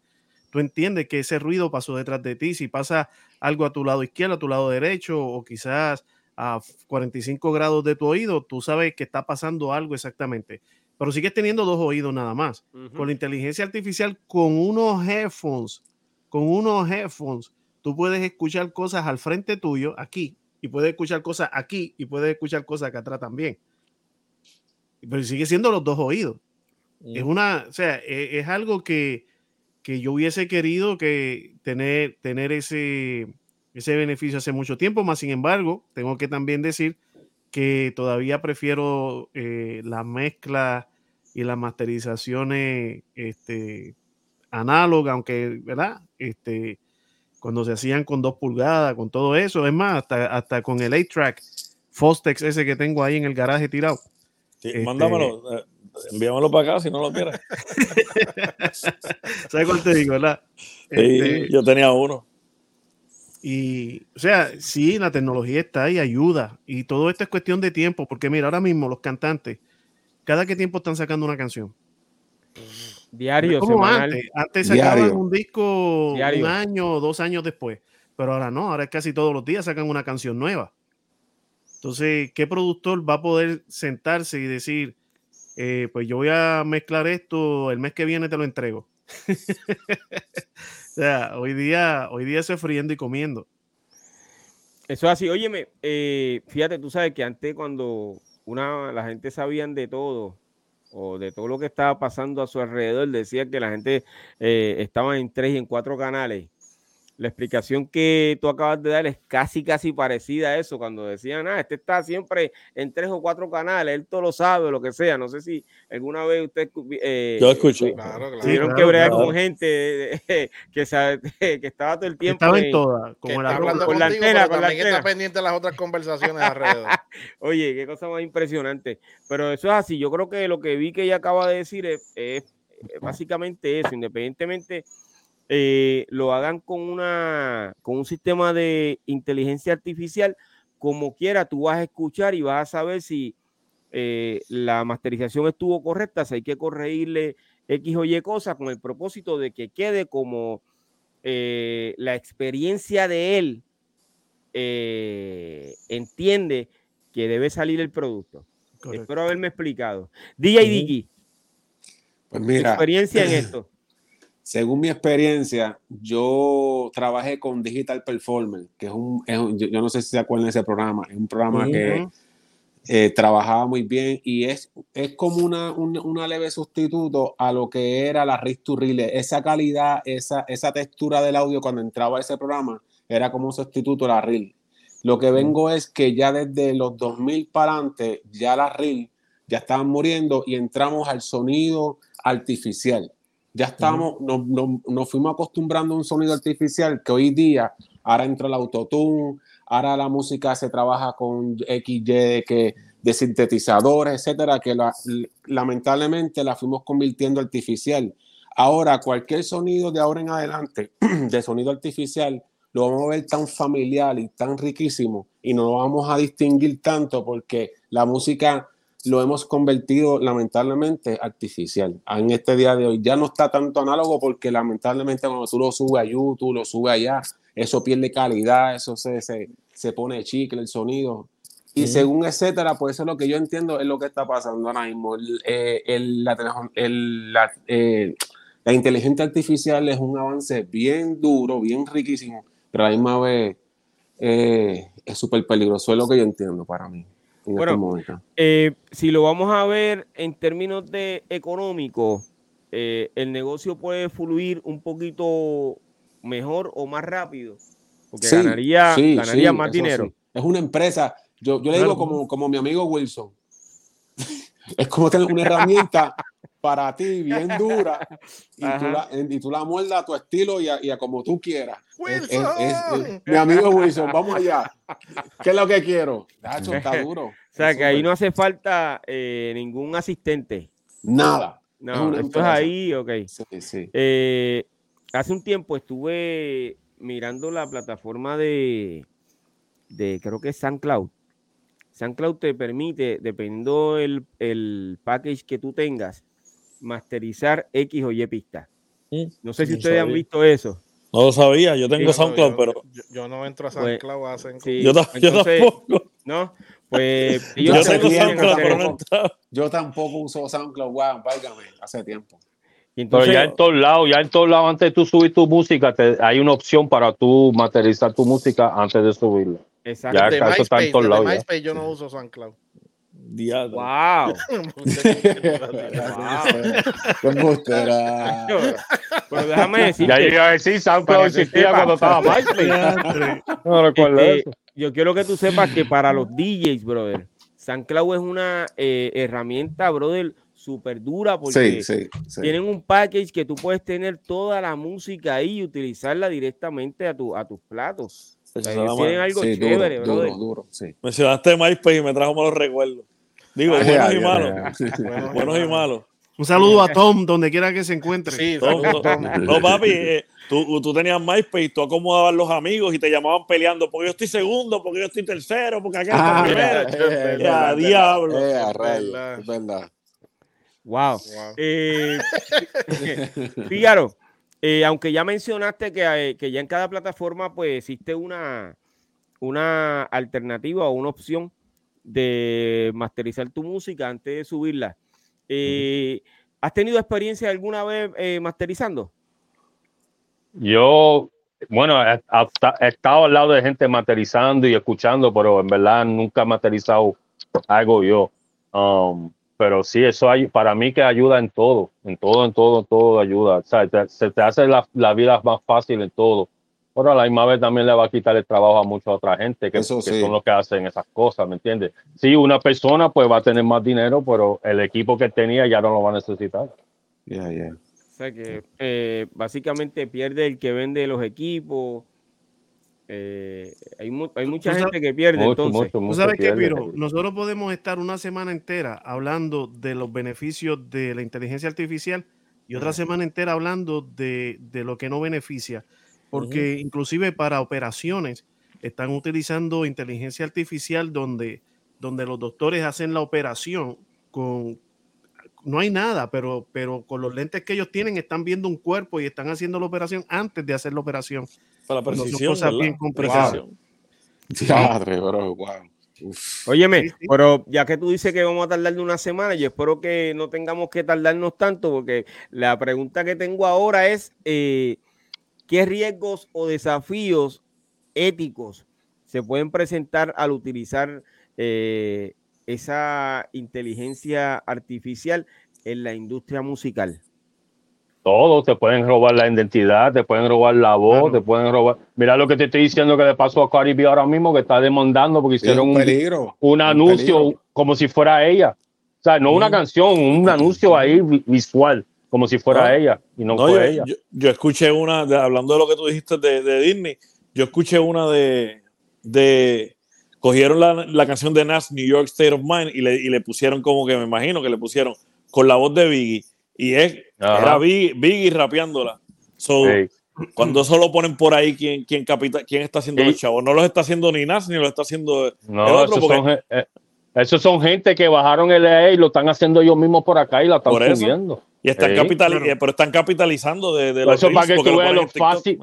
Tú entiendes que ese ruido pasó detrás de ti. Si pasa algo a tu lado izquierdo, a tu lado derecho o quizás a 45 grados de tu oído, tú sabes que está pasando algo exactamente. Pero sigues teniendo dos oídos nada más. Con la inteligencia artificial, con unos headphones, con unos headphones, tú puedes escuchar cosas al frente tuyo, aquí, y puedes escuchar cosas aquí, y puedes escuchar cosas acá atrás también. Pero sigue siendo los dos oídos. Es una, o sea, e, es, algo que, que, yo hubiese querido que tener, tener ese, ese beneficio hace mucho tiempo, más sin embargo, tengo que también decir que todavía prefiero eh, la mezcla y las masterizaciones este, análoga, aunque, ¿verdad? Este, cuando se hacían con dos pulgadas, con todo eso. Es más, hasta, hasta con el 8-track Fostex ese que tengo ahí en el garaje tirado. Sí, este mándamelo, eh, envíamelo para acá si no lo quieres. ¿Sabes cuál te digo, verdad? Este, yo tenía uno. Y, o sea, sí, la tecnología está ahí, ayuda. Y todo esto es cuestión de tiempo, porque mira, ahora mismo los cantantes, cada qué tiempo están sacando una canción. Diario, como antes. Antes sacaban un disco un año o dos años después. Pero ahora no, ahora es casi todos los días sacan una canción nueva. Entonces, ¿qué productor va a poder sentarse y decir, eh, pues yo voy a mezclar esto, el mes que viene te lo entrego? o sea, hoy día, hoy día se friendo y comiendo. Eso es así. Óyeme, eh, fíjate, tú sabes que antes cuando una, la gente sabían de todo, o de todo lo que estaba pasando a su alrededor, decía que la gente eh, estaba en tres y en cuatro canales. La explicación que tú acabas de dar es casi, casi parecida a eso, cuando decían, ah, este está siempre en tres o cuatro canales, él todo lo sabe, lo que sea. No sé si alguna vez usted... Eh, Yo escucho. Claro, claro, tuvieron que bregar con gente que, sabe, que estaba todo el tiempo... Estaba en, todas, como la, con, la antena. Con la está pendiente de las otras conversaciones alrededor. Oye, qué cosa más impresionante. Pero eso es así. Yo creo que lo que vi que ella acaba de decir es, es básicamente eso, independientemente eh, lo hagan con, una, con un sistema de inteligencia artificial, como quiera, tú vas a escuchar y vas a saber si eh, la masterización estuvo correcta, si hay que corregirle X o Y cosas con el propósito de que quede como eh, la experiencia de él entiende que debe salir el producto. Espero haberme explicado. DJ Digi, pues mira, experiencia en esto. Según mi experiencia, yo trabajé con Digital Performer, que es un, yo, no sé si se acuerdan de ese programa, es un programa que eh, trabajaba muy bien y es, es como una, una, leve sustituto a lo que era la Rift to. Esa calidad, esa, esa textura del audio cuando entraba a ese programa era como un sustituto a la Reel. Lo que vengo es que ya desde los 2000 para adelante, ya la Reel ya estaban muriendo y entramos al sonido artificial ya estamos, nos, fuimos acostumbrando a un sonido artificial que hoy día, ahora entra el autotune, ahora la música se trabaja con XY de, que, de sintetizadores, etcétera, que lamentablemente la fuimos convirtiendo artificial. Ahora, cualquier sonido de ahora en adelante, de sonido artificial, lo vamos a ver tan familiar y tan riquísimo y no lo vamos a distinguir tanto porque la música lo hemos convertido lamentablemente artificial. En este día de hoy ya no está tanto análogo porque lamentablemente cuando tú lo subes a YouTube, lo subes allá, eso pierde calidad, eso se, se, se pone chicle el sonido. Y según etcétera, pues eso es lo que yo entiendo es lo que está pasando ahora mismo. El, eh, el, la, la, eh, la, inteligencia artificial es un avance bien duro, bien riquísimo, pero a la misma vez eh, es súper peligroso, es lo que yo entiendo para mí. Bueno, eh, si lo vamos a ver en términos de económico, eh, el negocio puede fluir un poquito mejor o más rápido, porque ganaría, ganaría más dinero. Es una empresa, yo, yo le digo como, como mi amigo Wilson, es como tener una herramienta para ti bien dura y tú, la, y tú, la, muerdas a tu estilo y a, como tú quieras. Wilson. mi amigo Wilson, vamos allá. ¿Qué es lo que quiero? está duro. O sea, que ahí no hace falta eh, ningún asistente. Nada. No, esto es ahí, ok. Eh, hace un tiempo estuve mirando la plataforma de, de creo que es SoundCloud SoundCloud te permite, dependiendo el, el package que tú tengas, masterizar X o Y pistas. Mm, no sé si ustedes han visto eso. No lo sabía, yo tengo SoundCloud, pero. Yo, no entro a pues, SoundCloud hace. yo, tampoco. No, pues. yo, tengo SoundCloud, pero no Yo tampoco uso SoundCloud, wow, válgame, hace tiempo. pero ya en todos lados, ya en todos lados, antes de tú subir tu música, hay una opción para tú materializar tu música antes de subirla. Exacto. Ya, de MySpace, está en todos lados. MySpace yo no uso SoundCloud. Diablo. Wow. wow. Pero déjame decir. Ya iba a decir SoundCloud existía cuando estaba MySpace. no recuerdo eso. Yo quiero que tú sepas que para los DJs, brother, SoundCloud es una eh, herramienta, brother, súper dura porque tienen un package que tú puedes tener toda la música ahí y utilizarla directamente a, tu, a tus platos. tienen algo chévere, duro, brother. Duro, duro, sí. Mencionaste MySpace y me trajo malos recuerdos. Digo, buenos y malos. buenos y malos. Un saludo a Tom, donde quiera que se encuentre. Sí, Tom, No, papi, eh, tú, tú, tenías MySpace, tú acomodabas los amigos y te llamaban peleando porque yo estoy segundo, porque yo estoy tercero, porque acá está ah, primero. Ya, diablo. Eh, es verdad. Wow. Eh, Fíjaro, eh, aunque ya mencionaste que, que, ya en cada plataforma pues existe una, una alternativa o una opción de masterizar tu música antes de subirla. Eh, ¿Has tenido experiencia alguna vez eh, masterizando? Yo, bueno, he, estado al lado de gente masterizando y escuchando, pero en verdad nunca he masterizado algo yo. Um, pero sí, eso hay, para mí que ayuda en todo, en todo, en todo, en todo ayuda. O sea, se te hace la, la, vida más fácil en todo. Pero a la misma vez también le va a quitar el trabajo a mucha otra gente que, son los que hacen esas cosas, ¿me entiendes? Sí, una persona pues va a tener más dinero, pero el equipo que tenía ya no lo va a necesitar. Ya, ya. O sea que eh, básicamente pierde el que vende los equipos. Eh, hay, mucha gente que pierde. entonces. ¿Tú sabes qué, Piro? Nosotros podemos estar una semana entera hablando de los beneficios de la inteligencia artificial y otra semana entera hablando de, de lo que no beneficia porque inclusive para operaciones están utilizando inteligencia artificial donde, donde los doctores hacen la operación con, no hay nada, pero, pero con los lentes que ellos tienen están viendo un cuerpo y están haciendo la operación antes de hacer la operación. Para la precisión. cosas bien complicadas. bro, Óyeme, pero ya que tú dices que vamos a tardar de una semana, yo espero que no tengamos que tardarnos tanto, porque la pregunta que tengo ahora es, eh, ¿Qué riesgos o desafíos éticos se pueden presentar al utilizar eh, esa inteligencia artificial en la industria musical? Todo, te pueden robar la identidad, te pueden robar la voz, te pueden robar. Mira lo que te estoy diciendo que le pasó a Cardi B ahora mismo, que está demandando porque hicieron un, un, anuncio como si fuera ella. O sea, no una canción, un anuncio ahí visual como si fuera ella y no, fue ella. Yo, escuché una, hablando de lo que tú dijiste de, Disney, yo escuché una de, de cogieron la, la, canción de Nas, New York State of Mind, y le, y le, pusieron como que me imagino que le pusieron con la voz de Biggie. Y es, era Biggie, rapeándola. Cuando eso lo ponen por ahí, ¿quién, quién, quién está haciendo los chavos? No los está haciendo ni Nas, ni lo está haciendo no, el otro. Esos, son, eh, esos son gente que bajaron el EA y lo están haciendo ellos mismos por acá y la están subiendo. Y están pero están capitalizando de, de los eso para que tú veas lo fácil,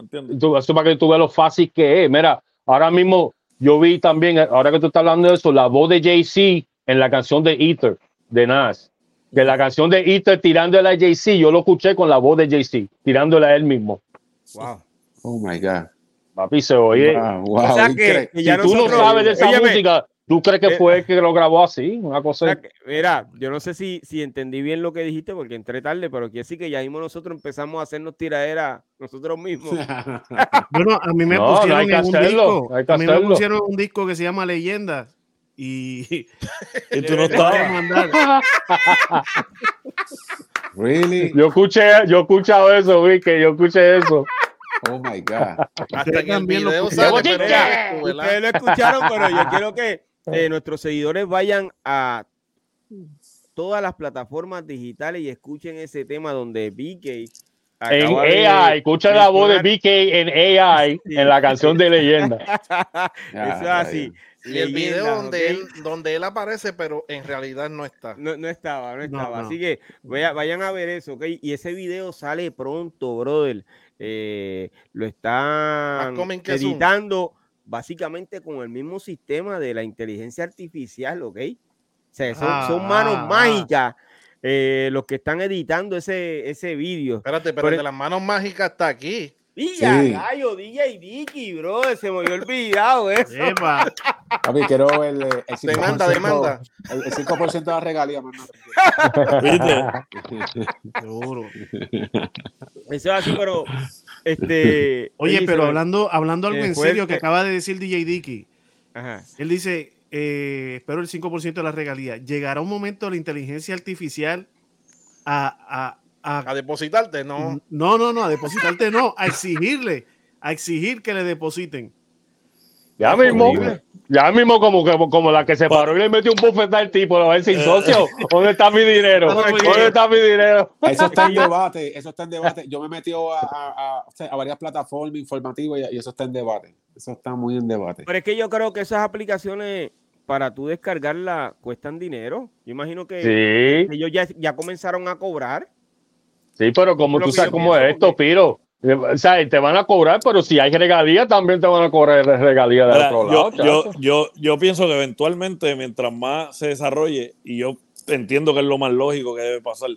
eso para que tú veas lo fácil que es. Mira, ahora mismo yo vi también, ahora que tú estás hablando de eso, la voz de Jay-Z en la canción de Ether, de Nas. Que la canción de Ether tirándole a Jay-Z, yo lo escuché con la voz de Jay-Z, tirándole a él mismo. Wow. Oh my God. Papi, se oye. Wow, O sea que, si tú no sabes de esa música, ¿Tú crees que eh, fue el que lo grabó así? Una cosa. Mira, yo no sé si, si entendí bien lo que dijiste porque entré tarde, pero quiere decir que ya mismo nosotros empezamos a hacernos tiradera nosotros mismos. bueno, a mí me pusieron un disco. A mí me pusieron un disco que se llama Leyenda y, y tú no estabas. really? Yo escuché, yo he escuchado eso, vi que yo escuché eso. Oh my God. Hasta que el video sale, Ustedes lo escucharon, pero yo quiero que eh, nuestros seguidores vayan a todas las plataformas digitales y escuchen ese tema donde BK en AI, escucha la voz de BK en AI en la canción de leyenda. Eso es así. Y el video donde, él, donde él aparece, pero en realidad no está. No, no estaba, no estaba. Así que vayan a ver eso, ¿ok? Y ese video sale pronto, brother. Eh, lo están editando básicamente con el mismo sistema de la inteligencia artificial, ¿ok? O sea, son, manos ah, ah. mágicas eh, los que están editando ese, ese vídeo. Espérate, pero de las manos mágicas está aquí. Villa, sí. gallo, DJ Dicky, bro, se me había olvidado eso. Papi, quiero el, el 5%, demanda, demanda. El, 5% de la regalía. ¿Viste? Seguro. Eso es así, pero este. Oye, pero hablando, hablando algo en serio que acaba de decir DJ Dicky. Ajá. Él dice: eh, espero el 5% de la regalía. Llegará un momento la inteligencia artificial a, a a, depositarte, no. No, no, no, a depositarte no, a exigirle, a exigir que le depositen. Ya mismo, ya mismo como, como, como la que se paró y le metió un bufete al tipo, a ver sin eh. socio, ¿dónde está mi dinero? ¿Dónde está mi dinero? Eso está en debate, eso está en debate. Yo me he metido a, a, a, varias plataformas informativas y, eso está en debate. Eso está muy en debate. Pero es que yo creo que esas aplicaciones para tú descargarlas cuestan dinero. Yo imagino que ellos ya, ya comenzaron a cobrar. Sí, pero como tú sabes cómo es esto, Piro. O sea, te van a cobrar, pero si hay regalías, también te van a cobrar regalías de otro lado. Yo, yo, yo, pienso que eventualmente, mientras más se desarrolle, y yo entiendo que es lo más lógico que debe pasar,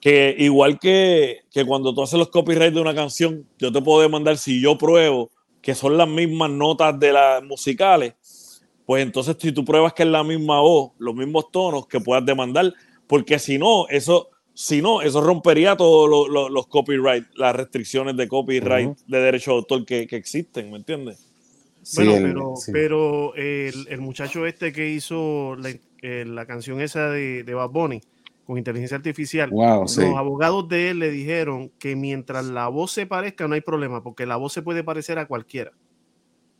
que igual que, que cuando tú haces los copyrights de una canción, yo te puedo demandar si yo pruebo que son las mismas notas de las musicales, pues entonces si tú pruebas que es la misma voz, los mismos tonos, que puedas demandar, porque si no, eso si no, eso rompería todos los copyright, las restricciones de copyright de derecho de autor que, existen, ¿me entiendes? bueno, pero, el, muchacho este que hizo la, eh, canción esa de, de, Bad Bunny con inteligencia artificial, los abogados de él le dijeron que mientras la voz se parezca no hay problema, porque la voz se puede parecer a cualquiera.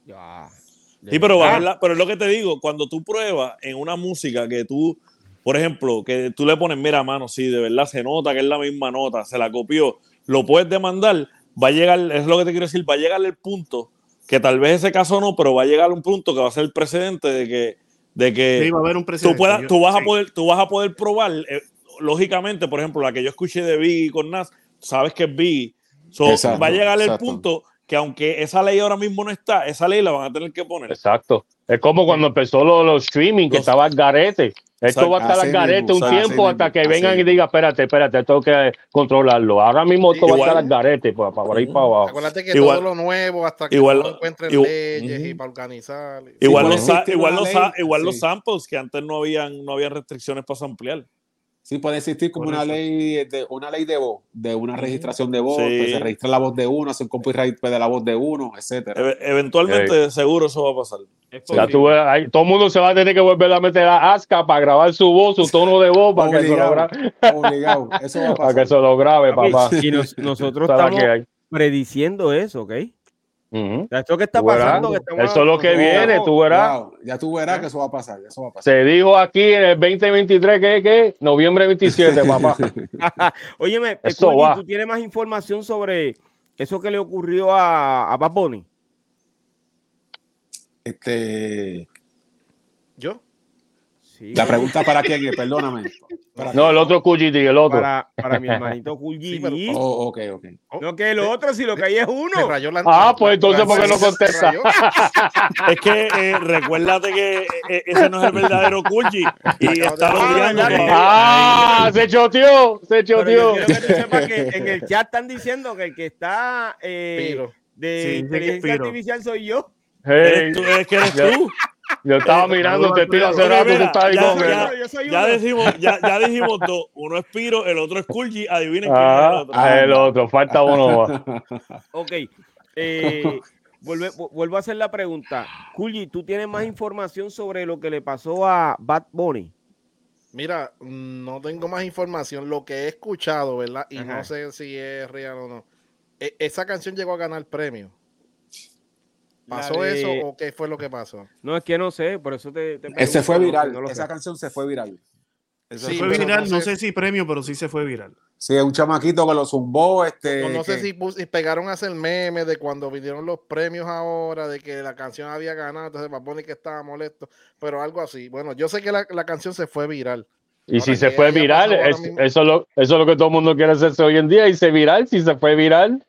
sí, pero, pero es lo que te digo, cuando tú pruebas en una música que tú por ejemplo, que tú le pones, mira, mano, sí, de verdad se nota que es la misma nota, se la copió, lo puedes demandar, va a llegar, es lo que te quiero decir, va a llegar el punto, que tal vez ese caso no, pero va a llegar un punto que va a ser el precedente de que, de que tú, puedas, tú, vas a poder, tú vas a poder probar, eh, lógicamente, por ejemplo, la que yo escuché de Biggie con Nas, sabes que es Biggie. va a llegar el punto que aunque esa ley ahora mismo no está, esa ley la van a tener que poner. Exacto. Es como cuando empezó los, streaming, que estaba el garete. Esto va a estar al garete un tiempo hasta que vengan y digan, espérate, espérate, tengo que controlarlo. Ahora mismo esto va a estar al garete, pues, para ahí para abajo. Acuérdate que todo lo nuevo, hasta que igual, no encuentren leyes y para organizar. Igual, los, igual, los, igual los samples, que antes no habían, no habían restricciones para ampliar. Sí, puede existir como una ley de una ley de voz, de una registración de voz, pues se registra la voz de uno, hace un copyright pues, de la voz de uno, etcétera. eventualmente seguro eso va a pasar. Ya tú, todo el mundo se va a tener que volver a meter a ASCA para grabar su voz, su tono de voz, para que eso lo grabe. Obligado. Eso va a pasar. Para que eso lo grabe, papá. Y nosotros estamos prediciendo eso, ¿ok? Esto que está pasando, eso es lo que viene, tú verás. ya tú verás que eso va a pasar, eso va a pasar. Se dijo aquí en el 2023 que es noviembre 27, papá. Óyeme, ¿tú tienes más información sobre eso que le ocurrió a, a Bad Bunny? Este. ¿Yo? La pregunta para quién es, perdóname. no, el otro Kujiti, el otro. Para, para mi hermanito Kujiti. oh, ok, ok. No, que el otro, si lo que hay es uno. ah, pues entonces, ¿por qué no contesta? es que eh, recuérdate que eh, eh, ese no es el verdadero Kuji. Y está odiando. Ah, se choteó, se choteó. Quiero que tú sepas que en el chat están diciendo que el que está eh, de inteligencia artificial soy yo. Hey. es que eres tú. Yo estaba mirando, te pido hace rato, ya, ya, ya, decimos, ya, ya, dijimos dos. Uno es Piro, el otro es Kulji. Adivinen quién es el otro. Ah, el otro, falta uno más. ok. Eh, vuelvo a hacer la pregunta. Kulji, ¿tú tienes más información sobre lo que le pasó a Bad Bunny? Mira, no tengo más información. Lo que he escuchado, ¿verdad? Y no sé si es real o no. E, esa canción llegó a ganar premio. ¿Pasó eso o qué fue lo que pasó? No, es que no sé, por eso te. te fue viral. Esa canción se fue viral. se fue viral, no sé. si premio, pero sí se fue viral. Sí, es un chamaquito que lo zumbó. Este, no, sé si, pegaron a hacer memes de cuando vinieron los premios ahora, de que la canción había ganado, entonces Paponi que estaba molesto, pero algo así. Bueno, yo sé que la, canción se fue viral. Y si se fue viral, eso, es lo, eso es lo que todo el mundo quiere hacerse hoy en día, y se viral, si se fue viral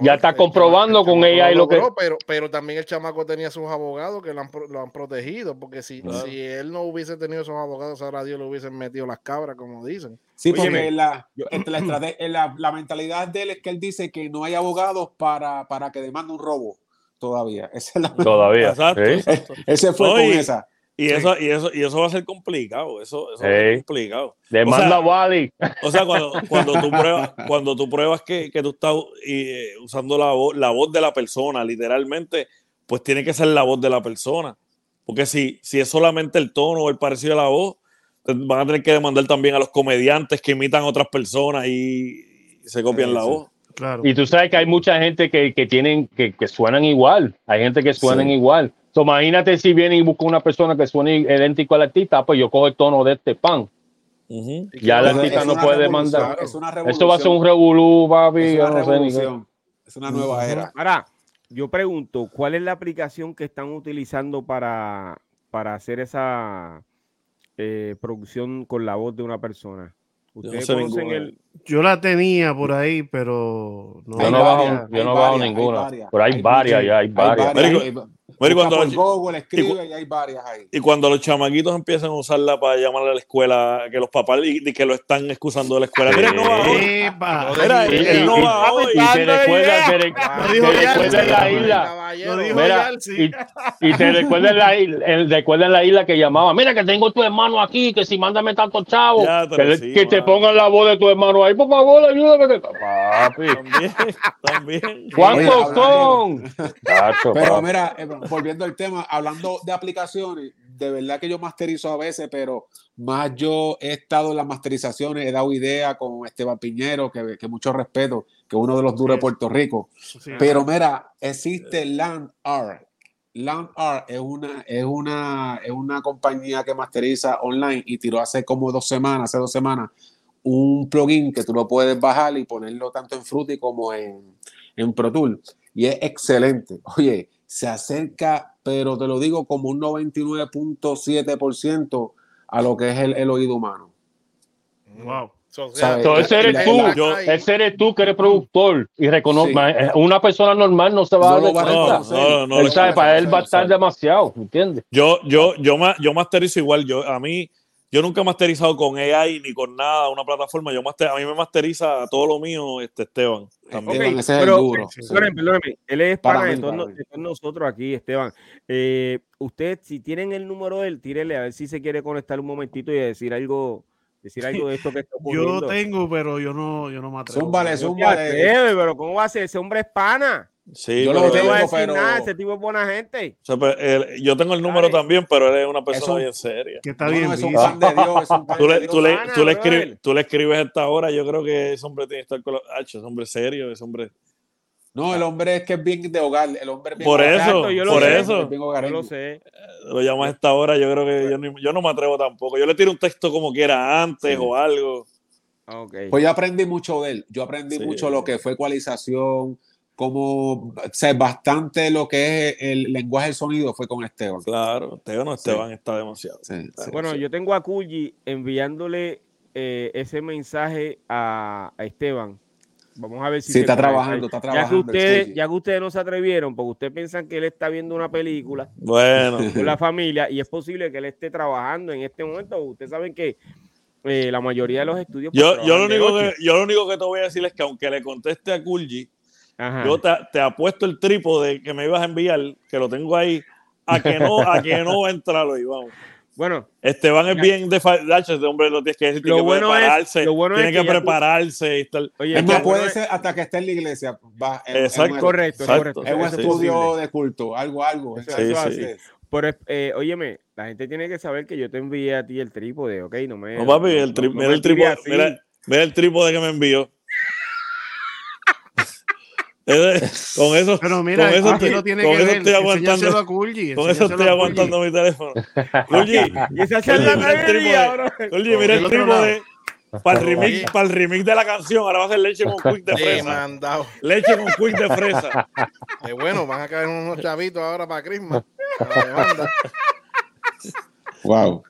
ya está comprobando con ella y lo que. Pero, pero también el chamaco tenía sus abogados que lo han, lo han protegido, porque si, si él no hubiese tenido esos abogados, ahora Dios le hubiesen metido las cabras, como dicen. Sí, porque la, la, la, mentalidad de él es que él dice que no hay abogados para, para que demande un robo todavía. Esa es la todavía. Exacto, Ese fue con esa. Y, eso, y, eso, y eso va a ser complicado. Eso, eso va a ser complicado. Demanda o sea, Wally. O sea, cuando, cuando, tú pruebas, cuando tú pruebas que, que tú estás eh, usando la voz, la voz de la persona, literalmente, pues tiene que ser la voz de la persona. Porque si, si es solamente el tono o el parecido a la voz, van a tener que demandar también a los comediantes que imitan a otras personas y, se copian la voz. Claro. Y tú sabes que hay mucha gente que, que tienen, que, que, suenan igual. Hay gente que suenan igual imagínate si viene y busca una persona que suene idéntico al artista, pues yo cojo el tono de este pan. Ya el artista no puede demandar. Esto va a ser un revolú, papi. Es una, es una nueva era. Ahora, yo pregunto, ¿cuál es la aplicación que están utilizando para, para hacer esa eh, producción con la voz de una persona? ¿Ustedes conocen el... Yo la tenía por ahí, pero no. Yo no bajo, yo no bajo ninguna. Pero hay, varias, ya hay varias. Y, cuando los, escribe, y, hay varias ahí. y cuando los chamaquitos empiezan a usarla para llamar a la escuela, que los papás y, que lo están excusando de la escuela. Mira, no va hoy. Mira, él no va hoy. Y te recuerda, te, recuerda la isla. Mira, y, te recuerda en la isla, recuerda en la isla que llamaba, mira que tengo tu hermano aquí, que si mándame tanto chavo, que, te pongan la voz de tu hermano ahí, por favor, ayúdame. Papi. También, también. ¿Cuántos son? Pero mira, eh, volviendo al tema, hablando de aplicaciones, de verdad que yo masterizo a veces, pero más yo he estado en las masterizaciones, he dado idea con Esteban Piñero, que, que mucho respeto, que uno de los duros de Puerto Rico. pero mira, existe Land Art. Land Art es una, es, una, es una compañía que masteriza online y tiró hace como dos semanas, hace dos semanas, un plugin que tú lo puedes bajar y ponerlo tanto en Fruity como en, en Pro Tools. Y es excelente. Oye, se acerca, pero te lo digo, como un 99.7% a lo que es el, oído humano. Wow. ese eres tú, ese eres tú que eres productor y reconoce, eh, una persona normal no se va a dar cuenta. No, no, sabe, para él va a estar demasiado, ¿entiendes? Yo, yo, yo, yo masterizo igual, yo, a mí, yo nunca he masterizado con AI ni con nada, una plataforma. Yo master, a mí me masteriza todo lo mío, este Esteban. También. ese es el duro. él es para, de, todos, nosotros aquí, Esteban. Eh, usted, si tienen el número de él, tírele a ver si se quiere conectar un momentito y decir algo decir algo de esto que está ocurriendo. Yo tengo, pero yo no, yo no me atrevo. Zúmbale, zúmbale. Pero ¿cómo va a ser? Ese hombre es pana. Sí, yo no tengo, voy a decir nada, ese tipo es buena gente. O sea, pues, yo tengo el número también, pero él es una persona bien seria. Que está bien. es un fan de Dios. tú, le, tú, le, tú, le escribes, tú le escribes a esta hora, yo creo que ese hombre tiene que estar con los hachos, es hombre serio, ese hombre. No, el hombre es que es bien de hogar. El hombre por eso, por eso. Yo lo sé. Lo llamas a esta hora, yo creo que yo, yo, no me atrevo tampoco. Yo le tiro un texto como quiera antes o algo. Okay. Pues yo aprendí mucho de él. Yo aprendí mucho lo que fue ecualización, como sé bastante lo que es el lenguaje del sonido fue con Esteban. Claro, Esteban, no, Esteban está demasiado. bueno, yo tengo a Cuyi enviándole eh, ese mensaje a, Esteban. Vamos a ver si sí, está trabajando, está trabajando. Ya que, ustedes, ya que ustedes no se atrevieron, porque ustedes piensan que él está viendo una película bueno. con la familia y es posible que él esté trabajando en este momento. Ustedes saben que eh, la mayoría de los estudios. Yo, pues, yo, lo único que, yo lo único que te voy a decir es que aunque le conteste a Kulji, yo te, te, apuesto el trípode que me ibas a enviar, que lo tengo ahí, a que no, a que no va a entrar hoy, vamos. Bueno, Esteban es bien de este hombre lo tienes que decir, tiene que prepararse, tiene que, prepararse y estar. Oye, es más, puede ser hasta que esté en la iglesia. Va, exacto, correcto, correcto. Es un estudio de culto, algo, algo. Eso, sí, sí. Pero, eh, óyeme, la gente tiene que saber que yo te envié a ti el trípode, ¿ok? No me. No, papi, el, mira, el trípode, mira, mira el trípode que me envió con eso, pero mira, con eso, te, tiene con que eso estoy aguantando. A Kulji, con eso estoy aguantando mi teléfono. Kulji, y charla mira el trípode. Kulji, mira el trípode. Para el, remix, para el remix de la canción, ahora va a ser leche con quick de fresa. leche con quick de fresa. Qué bueno, van a caer unos chavitos ahora para Christmas. wow.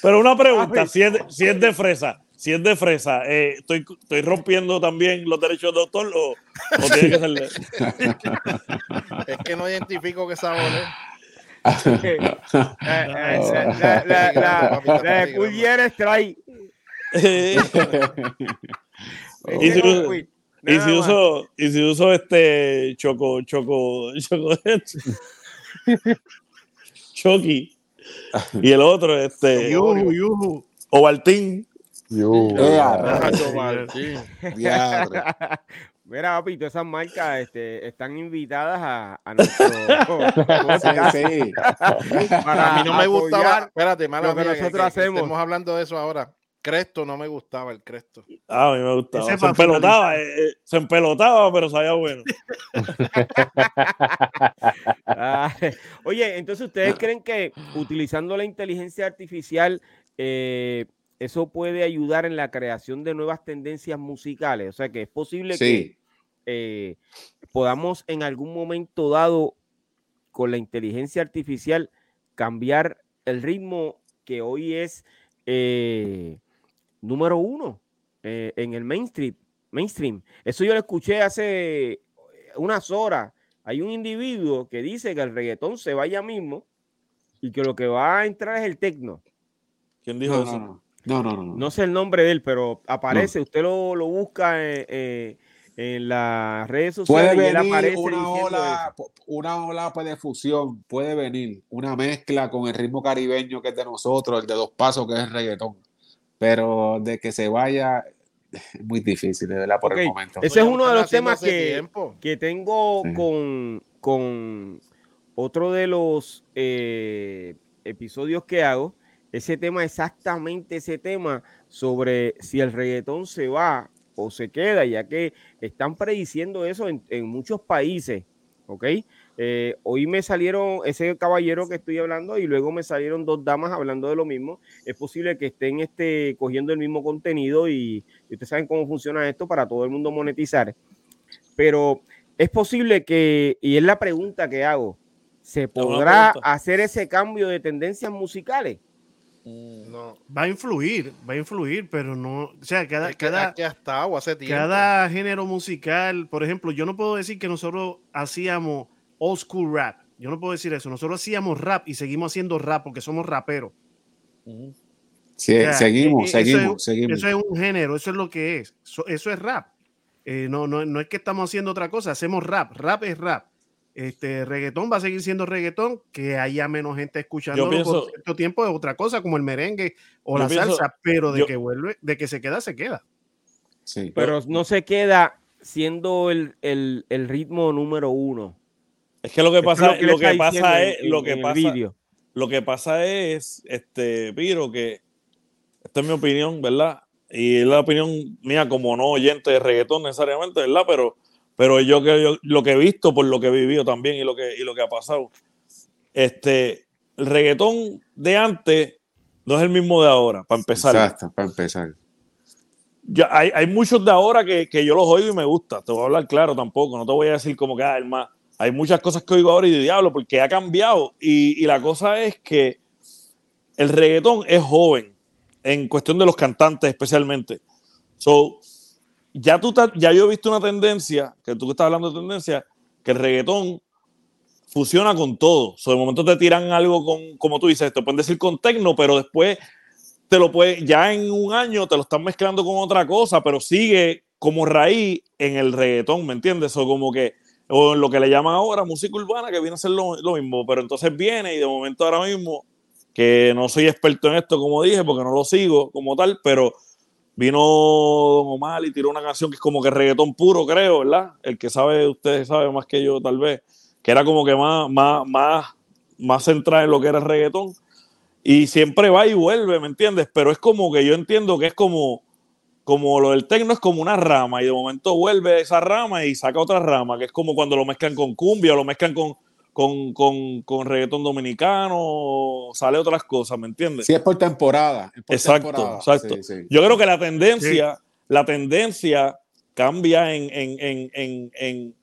Pero una pregunta, si es, si es de fresa, si es de fresa, eh, estoy, estoy rompiendo también los derechos de autor o, o tiene que ser de... Es que no identifico qué sabor es. la, la, la, la, de trae. y, si uso, y, si uso, y si uso este choco, choco, choco, Chucky. Y el otro, este. Yuhu, yuhu. Ovaltín. Mira, papito, esas marcas este, están invitadas a, a nuestro. sí, Para a mí no me gustaba. Espérate, mala lo que nosotros hacemos. Estamos hablando de eso ahora. Cresto no me gustaba el Cresto. Ah, a mí me gustaba. se empelotaba, eh, eh, se empelotaba, pero sabía bueno. oye, entonces ustedes creen que utilizando la inteligencia artificial eh, eso puede ayudar en la creación de nuevas tendencias musicales. O sea, que es posible que eh, podamos en algún momento dado con la inteligencia artificial cambiar el ritmo que hoy es eh, número uno eh, en el mainstream, mainstream. Eso yo lo escuché hace unas horas. Hay un individuo que dice que el reggaetón se vaya mismo y que lo que va a entrar es el tecno. ¿Quién dijo eso? No, no, no, no. sé el nombre de él, pero aparece, usted lo, lo busca eh, eh, en las redes sociales puede venir aparece una ola, una ola pues, de fusión, puede venir una mezcla con el ritmo caribeño que es de nosotros, el de dos pasos que es el reggaetón, pero de que se vaya es muy difícil, de verdad, por el momento. Ese es uno de los temas que, que tengo con, con otro de los eh, episodios que hago, ese tema, exactamente ese tema sobre si el reggaetón se va o se queda, ya que están prediciendo eso en, muchos países, ¿ok? Eh, hoy me salieron ese caballero que estoy hablando y luego me salieron dos damas hablando de lo mismo. Es posible que estén este, cogiendo el mismo contenido y, ustedes saben cómo funciona esto para todo el mundo monetizar. Pero es posible que, y es la pregunta que hago, ¿se podrá hacer ese cambio de tendencias musicales? No. Va a influir, va a influir, pero no. O sea, cada, cada, hace cada género musical, por ejemplo, yo no puedo decir que nosotros hacíamos old school rap. Yo no puedo decir eso. Nosotros hacíamos rap y seguimos haciendo rap porque somos raperos. seguimos, seguimos, seguimos. Eso es un género, eso es lo que es. Eso, es rap. Eh, no, no, no es que estamos haciendo otra cosa, hacemos rap. Rap es rap. Este reggaetón va a seguir siendo reggaetón, que haya menos gente escuchando por cierto tiempo es otra cosa, como el merengue o la salsa, pero de que vuelve, de que se queda, se queda. Sí. Pero no se queda siendo el, ritmo número uno. Es que lo que pasa, lo que, pasa es, lo que pasa, lo que pasa es, este, Piro, que esta es mi opinión, ¿verdad? Y es la opinión mía como no oyente de reggaetón necesariamente, ¿verdad? Pero pero yo, que lo que he visto por lo que he vivido también y lo que, y lo que ha pasado, este, el reggaetón de antes no es el mismo de ahora, para empezar. Exacto, para empezar. Ya, hay, hay, muchos de ahora que, que, yo los oigo y me gusta. Te voy a hablar claro tampoco. No te voy a decir como que, ah, más. Hay muchas cosas que oigo ahora y de diablo porque ha cambiado. Y, y la cosa es que el reggaetón es joven en cuestión de los cantantes especialmente. So, ya tú ya yo he visto una tendencia, que tú que estás hablando de tendencia, que el reggaetón funciona con todo. O de momento te tiran algo con, como tú dices, te pueden decir con tecno, pero después te lo puede, ya en un año te lo están mezclando con otra cosa, pero sigue como raíz en el reggaetón, ¿me entiendes? O como que, o en lo que le llaman ahora música urbana, que viene a ser lo, lo mismo, pero entonces viene y de momento ahora mismo, que no soy experto en esto, como dije, porque no lo sigo como tal, pero Vino Don Omar y tiró una canción que es como que reggaetón puro, creo, ¿verdad? El que sabe, ustedes saben más que yo, tal vez, que era como que más, más, más, más centrada en lo que era el reggaetón. Y siempre va y vuelve, ¿me entiendes? Pero es como que yo entiendo que es como, como lo del tecno es como una rama y de momento vuelve esa rama y saca otra rama, que es como cuando lo mezclan con cumbia o lo mezclan con, con, con, con reggaetón dominicano, sale otras cosas, ¿me entiendes? Sí, es por temporada. exacto, exacto. Yo creo que la tendencia, la tendencia cambia en, en, en, en,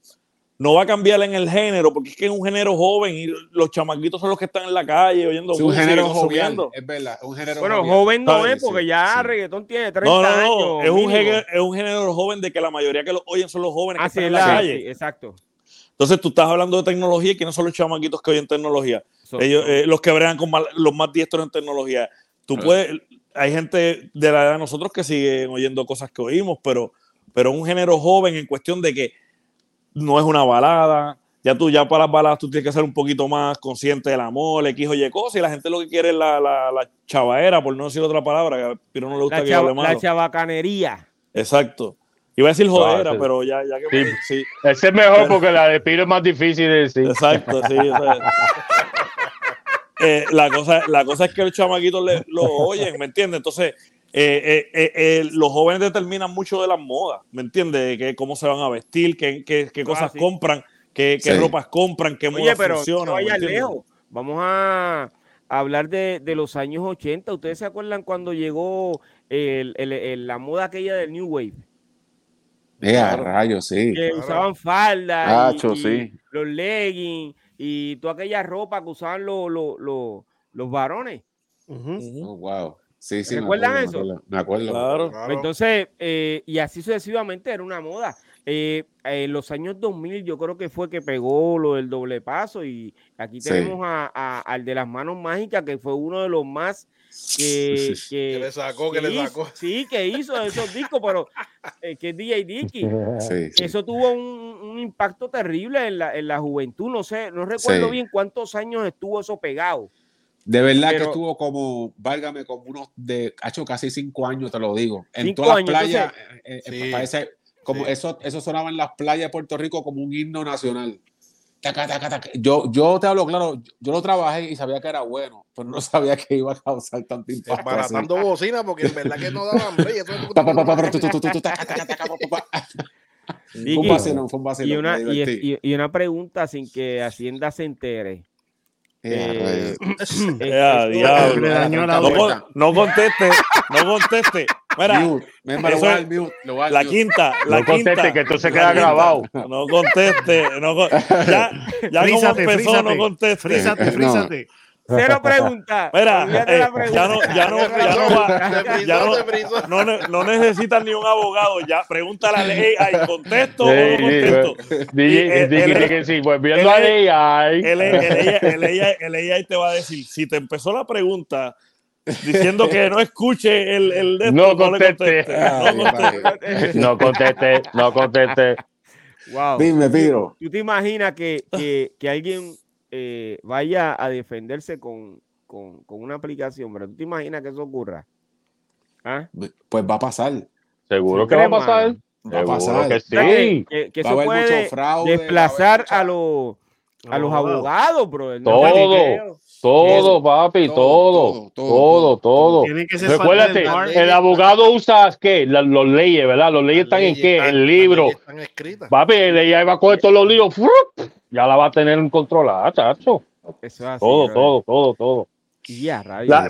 no va a cambiar en el género, porque es que es un género joven y los chamaquitos son los que están en la calle oyendo. Es un género joven, es verdad. Un género bueno, joven no es, porque ya reggaetón tiene 30 no, no, no. Es un, género, es un género joven de que la mayoría que lo oyen son los jóvenes que están en la, calle. exacto. Entonces tú estás hablando de tecnología y quiénes son los chamaquitos que oyen tecnología. Ellos, eh, los que bregan con los más diestros en tecnología. Tú puedes, hay gente de la edad de nosotros que siguen oyendo cosas que oímos, pero, pero un género joven en cuestión de que no es una balada. Ya tú, ya para las baladas, tú tienes que ser un poquito más consciente del amor, X o Y cosas, y la gente lo que quiere es la, la, la chavaera, por no decir otra palabra, pero no le gusta que hable malo. La chabacanería. Exacto. Iba a decir jodera, pero ya, ya que sí, Ese es mejor porque la de Piro es más difícil de decir. Exacto, sí. eh, la, cosa, la cosa es que los chamaquitos le, lo oyen, ¿me entiendes? Entonces, eh, eh, eh, los jóvenes determinan mucho de las modas, ¿me entiendes? Que, cómo se van a vestir, qué, qué, qué ah, cosas compran, qué, qué ropas compran, qué modas funcionan. lejos. Vamos a hablar de, de, los años 80. ¿Ustedes se acuerdan cuando llegó el, el, la moda aquella del New Wave? Eh, rayos, sí. Que usaban faldas, los leggings y toda aquella ropa que usaban los, los, los, varones. oh, wow. Sí, sí, ¿Recuerdan eso? Me acuerdo. Claro. Entonces, eh, y así sucesivamente era una moda. Eh, en los años 2000 yo creo que fue que pegó lo del doble paso y aquí tenemos a, al de las manos mágicas que fue uno de los más que, que, le sacó, que, le sacó. Sí, que hizo esos discos, pero eh, que es DJ Dicky. Eso tuvo un, impacto terrible en la, en la, juventud. No sé, no recuerdo bien cuántos años estuvo eso pegado. De verdad que estuvo como, válgame, como unos de, ha hecho casi cinco años, te lo digo. En todas las playas, eh, eh, parece, como eso, eso sonaba en las playas de Puerto Rico como un himno nacional. Yo, yo te hablo claro, yo lo trabajé y sabía que era bueno, pero no sabía que iba a causar tanto impacto. Baratando bocina porque en verdad que no daba hambre. Fue un vacilón, fue un vacilón. Y una, y, y una pregunta sin que Hacienda se entere. Eh, eh, diablo. No, no, conteste, no conteste. Mira, la quinta, la no conteste, que esto se queda grabado. No conteste, no, ya, ya frízate, como empezó, frízate, no conteste. Frízate, frízate. Cero pregunta. Mira, eh, ya no, ya no, ya no, va, ya no, no, no, necesitan ni un abogado. Ya pregúntale a ley ahí, contesto o no contesto. Dije que sí, pues viendo a AI. El AI te va a decir, si te empezó la pregunta diciendo que no escuche el, el de no, conteste. no conteste. No conteste, Wow. Dime, Piro. ¿Tú te imaginas que, que, que alguien eh, vaya a defenderse con, con, con, una aplicación, pero tú te imaginas que eso ocurra. ¿Ah? Pues va a pasar. Seguro que va a pasar. Va a pasar. Que sí. Que, que eso puede desplazar a, los, a los abogados, bro. todo. Todo, papi, todo, todo, todo. Recuérdate, el abogado usa qué? los leyes, ¿verdad? Los leyes están en qué? En el libro. Papi, ella va a coger todos los libros, ya la va a tener en controlada, chacho. todo, todo, todo, todo,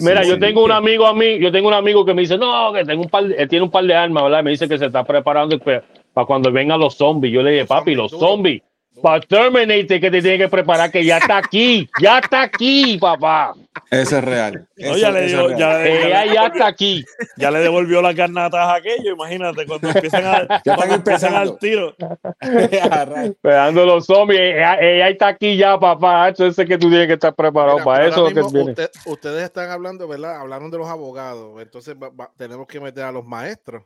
mira, yo tengo un amigo a mí, yo tengo un amigo que me dice, no, que tengo un par, él tiene un par de armas, ¿verdad? Me dice que se está preparando para cuando vengan los zombies. Yo le dije, papi, los zombies para Terminator que te tiene que preparar, que ya está aquí, ya está aquí, papá. Eso es real. ya le dio, ya, ya, está aquí. Ya le devolvió las garnatas a aquello, imagínate, cuando empiezan, a, ya cuando empiezan al tiro. Esperando los zombies, ella, está aquí ya, papá. Eso es que tú tienes que estar preparado para eso. ustedes están hablando, ¿verdad? Hablaron de los abogados, entonces tenemos que meter a los maestros.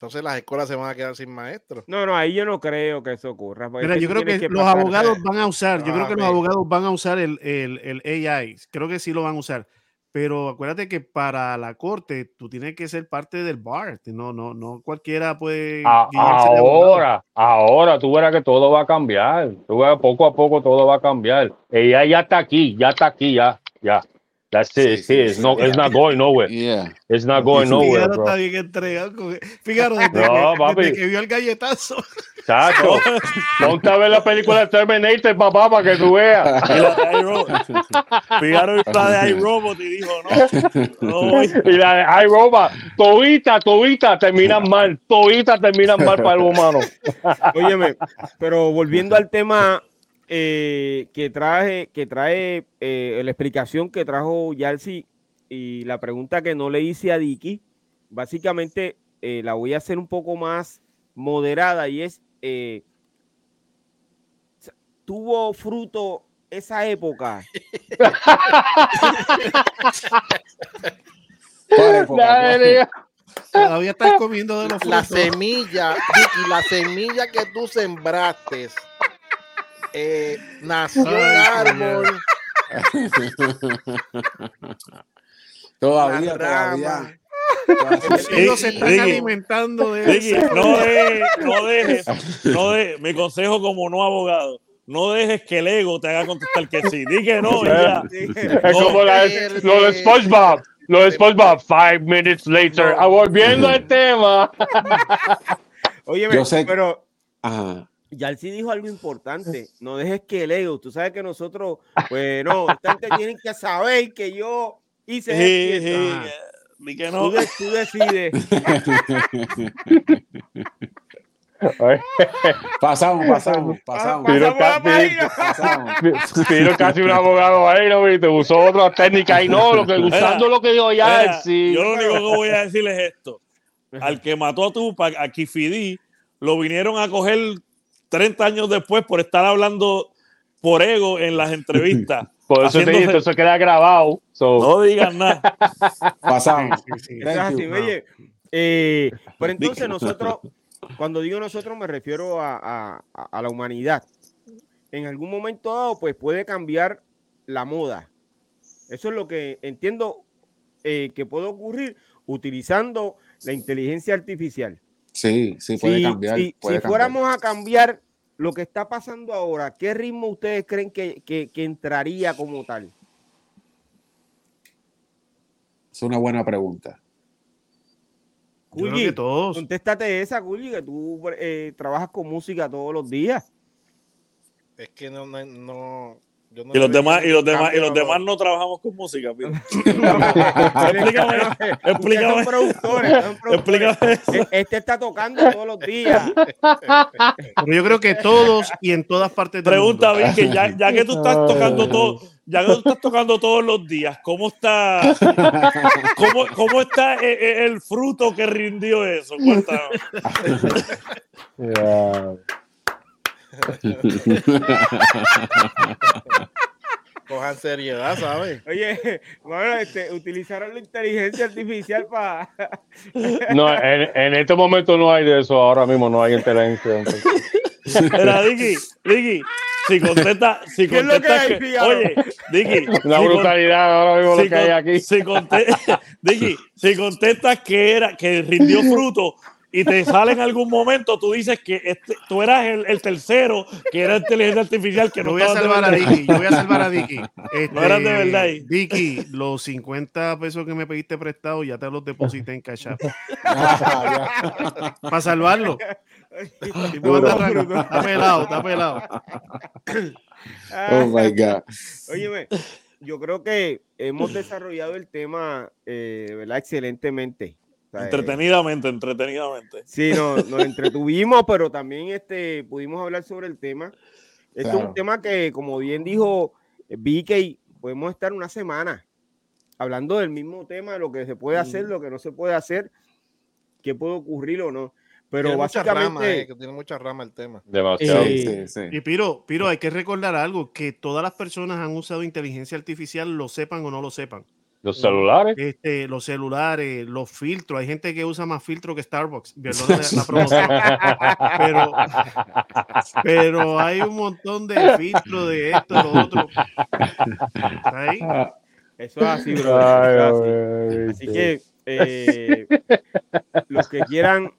Entonces las escuelas se van a quedar sin maestros. No, no, ahí yo no creo que eso ocurra. Mira, yo creo que, los abogados van a usar, yo creo que los abogados van a usar el, el, el, AI. Creo que sí lo van a usar. Pero acuérdate que para la corte tú tienes que ser parte del bar. No, no, no cualquiera puede. ahora, ahora tú verás que todo va a cambiar. Tú verás, poco a poco todo va a cambiar. Ella ya está aquí, ya está aquí, ya, ya. That's it. Sí, It's, no, it's not going nowhere. Yeah. It's not going nowhere, bro. está bien entregado. Fíjate, desde, no, que, papi. desde que vio el galletazo. Chacho, ponte a ver la película de Terminator, papá, para que tú veas. Fíjate la de iRobot y dijo, no. no. Y la de iRobot, todita, todita terminan mal. Todita terminan mal para el humano. Óyeme, pero volviendo al tema eh, que traje, que trae eh, la explicación que trajo Yalsi y la pregunta que no le hice a Dicky, básicamente eh, la voy a hacer un poco más moderada y es, ¿tuvo fruto esa época? Todavía estás comiendo de los frutos. La semilla, Dicky, la semilla que tú sembraste eh, nació un árbol. todavía, todavía. Ellos se están alimentando de eso. No, no dejes, no dejes, mi consejo como no abogado, no dejes que el ego te haga contestar que sí. Di que no. Ya. Es como la, lo de SpongeBob. Lo de SpongeBob, five minutes later. No. Volviendo al tema. Oye, pero. Ajá. Yalsi dijo algo importante, no dejes que el ego, tú sabes que nosotros, pues no, tienen que saber que yo hice sí, sí, que no. Tú, tú decides. pasamos, pasamos, pasamos. Pero casi un abogado ahí, ¿no? Y te usó otra técnica y no, lo que, usando lo que dijo ya. sí. Yo lo único que voy a decirles es esto. Al que mató a Tupac, a Kifidi, lo vinieron a coger 30 años después por estar hablando por ego en las entrevistas. Por eso te dije, eso queda grabado. No digan nada. Pasamos. Oye, eh, pero entonces nosotros, cuando digo nosotros me refiero a, la humanidad. En algún momento dado, pues puede cambiar la moda. Eso es lo que entiendo eh, que puede ocurrir utilizando la inteligencia artificial. Sí, sí, puede cambiar. Si, fuéramos a cambiar lo que está pasando ahora, ¿qué ritmo ustedes creen que, entraría como tal? Es una buena pregunta. Contéstate esa, Juli, que tú eh, trabajas con música todos los días. Es que no, no, y los demás, y los demás, y los demás no trabajamos con música. explícame, explícame. Explícame. E-, este está tocando todos los días. Pero yo creo que todos y en todas partes del Pregunta, mundo. que ya, ya, que tú estás tocando todo, ya que tú estás tocando todos los días, ¿cómo está, cómo, cómo está el, e-, el, fruto que rindió eso? Cuéntame. Cojan seriedad, ¿sabes? Oye, bueno, este, utilizaron la inteligencia artificial para. no, en, en, este momento no hay de eso, ahora mismo no hay inteligencia. Pero, Dicky, Dicky, si contesta, si contesta que, que oye, Dicky, una si brutalidad ahora mismo lo que hay aquí. Si contesta, Dicky, si contestas que era, que rindió fruto, y te sale en algún momento, tú dices que este, tú eras el, el, tercero, que era inteligencia artificial, que no voy a salvar a Dicky, yo voy a salvar a Dicky. Este, no eran de verdad. Dicky, los 50 pesos que me pediste prestado ya te los deposité en Cash Para salvarlo. está pelado, está pelado. Oh my God. Óyeme, yo creo que hemos desarrollado el tema, eh, ¿verdad? Excelentemente. Entretenidamente, entretenidamente. Sí, nos, entretuvimos, pero también este, pudimos hablar sobre el tema. Esto es un tema que, como bien dijo Vicky, podemos estar una semana hablando del mismo tema, lo que se puede hacer, lo que no se puede hacer, qué puede ocurrir o no. Pero básicamente. Eh, que tiene mucha rama el tema. Demasiado. Sí, sí, Y Piro, Piro, hay que recordar algo: que todas las personas han usado inteligencia artificial, lo sepan o no lo sepan. Los celulares. Este, los celulares, los filtros. Hay gente que usa más filtros que Starbucks. la pero, pero hay un montón de filtros de esto, de lo otro. ¿Ahí? Eso es así, bro. así. que eh, los que quieran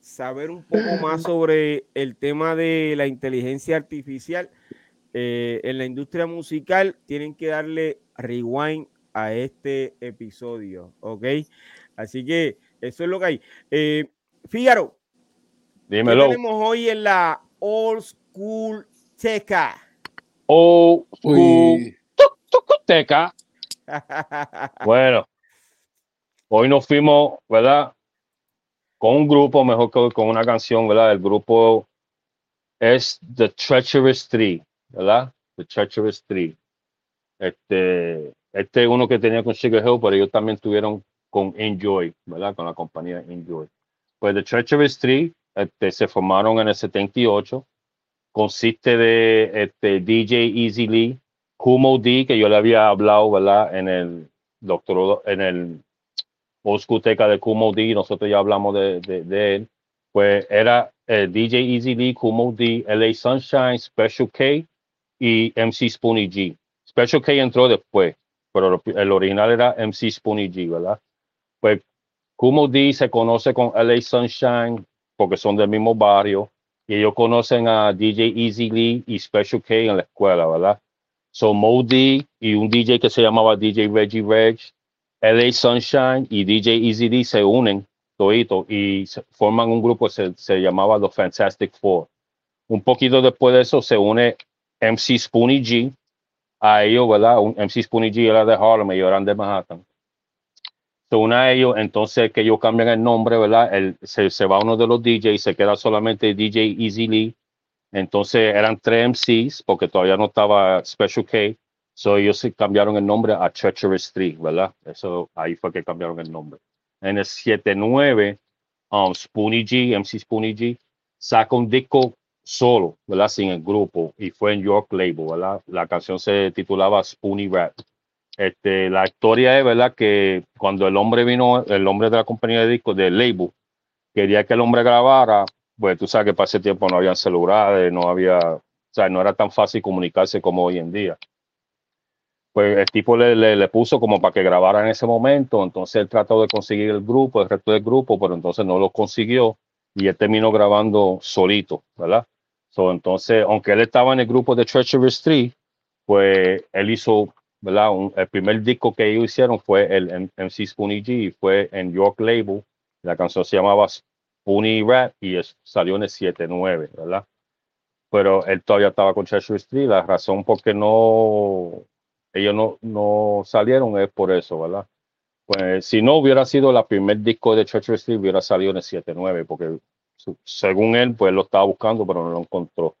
saber un poco más sobre el tema de la inteligencia artificial eh, en la industria musical, tienen que darle rewind a este episodio, ¿ok? Así que eso es lo que hay. Eh, Fígaro, dímelo. ¿qué tenemos hoy en la Old School Teca? Old School Teca. bueno, hoy nos fuimos, ¿verdad? Con un grupo, mejor que con una canción, ¿verdad? El grupo es The Treacherous Three, ¿verdad? The Treacherous Three. Este, este es uno que tenía con Sugar Hill, pero ellos también tuvieron con Enjoy, ¿verdad? Con la compañía Enjoy. Pues The Treacherous Three este, se formaron en el 78. Consiste de este, DJ Easy Lee, Kumo D, que yo le había hablado, ¿verdad? En el doctor, en el Oscuteca de Kumo D, nosotros ya hablamos de, de, él. Pues era el DJ Easy Lee, Kumo D, LA Sunshine, Special K y MC Spoonie G. Special K entró después, pero el original era MC Spoonie G, ¿verdad? Pues Kumo D se conoce con LA Sunshine porque son del mismo barrio y ellos conocen a DJ Easy Lee y Special K en la escuela, ¿verdad? So Modi y un DJ que se llamaba DJ Reggie Reg, LA Sunshine y DJ Easy Lee se unen todito y forman un grupo que se, se llamaba The Fantastic Four. Un poquito después de eso se une MC Spoonie G a ellos, ¿verdad? Un MC Spoonie G era de Harlem, y eran de Manhattan. Se une a ellos, entonces que ellos cambian el nombre, ¿verdad? El, se, se va uno de los DJs, se queda solamente DJ Easy Lee entonces eran tres MCs porque todavía no estaba Special K. So ellos sí cambiaron el nombre a Treacherous 3, ¿verdad? Eso ahí fue que cambiaron el nombre. En el 79, um, Spoonie G, MC Spoonie G, saca un disco solo, ¿verdad? Sin el grupo y fue en York Label, ¿verdad? La canción se titulaba Spoonie Rap. Este, la historia es, ¿verdad? Que cuando el hombre vino, el hombre de la compañía de discos, del label, quería que el hombre grabara, pues tú sabes que para ese tiempo no había celulares, no había, o sea, no era tan fácil comunicarse como hoy en día. Pues el tipo le, le, puso como para que grabara en ese momento, entonces él trató de conseguir el grupo, el resto del grupo, pero entonces no lo consiguió y él terminó grabando solito, ¿verdad? So, entonces, aunque él estaba en el grupo de Treacherous Street, pues él hizo, ¿verdad? el primer disco que ellos hicieron fue el MC Spoonie G fue en York Label. La canción se llamaba Puni Rap y salió en el 7-9, ¿verdad? Pero él todavía estaba con Cheshire Street. La razón por qué no, ellos no, no salieron es por eso, ¿verdad? Pues si no hubiera sido la primer disco de Cheshire Street, hubiera salido en el 7-9, porque según él, pues lo estaba buscando, pero no lo encontró.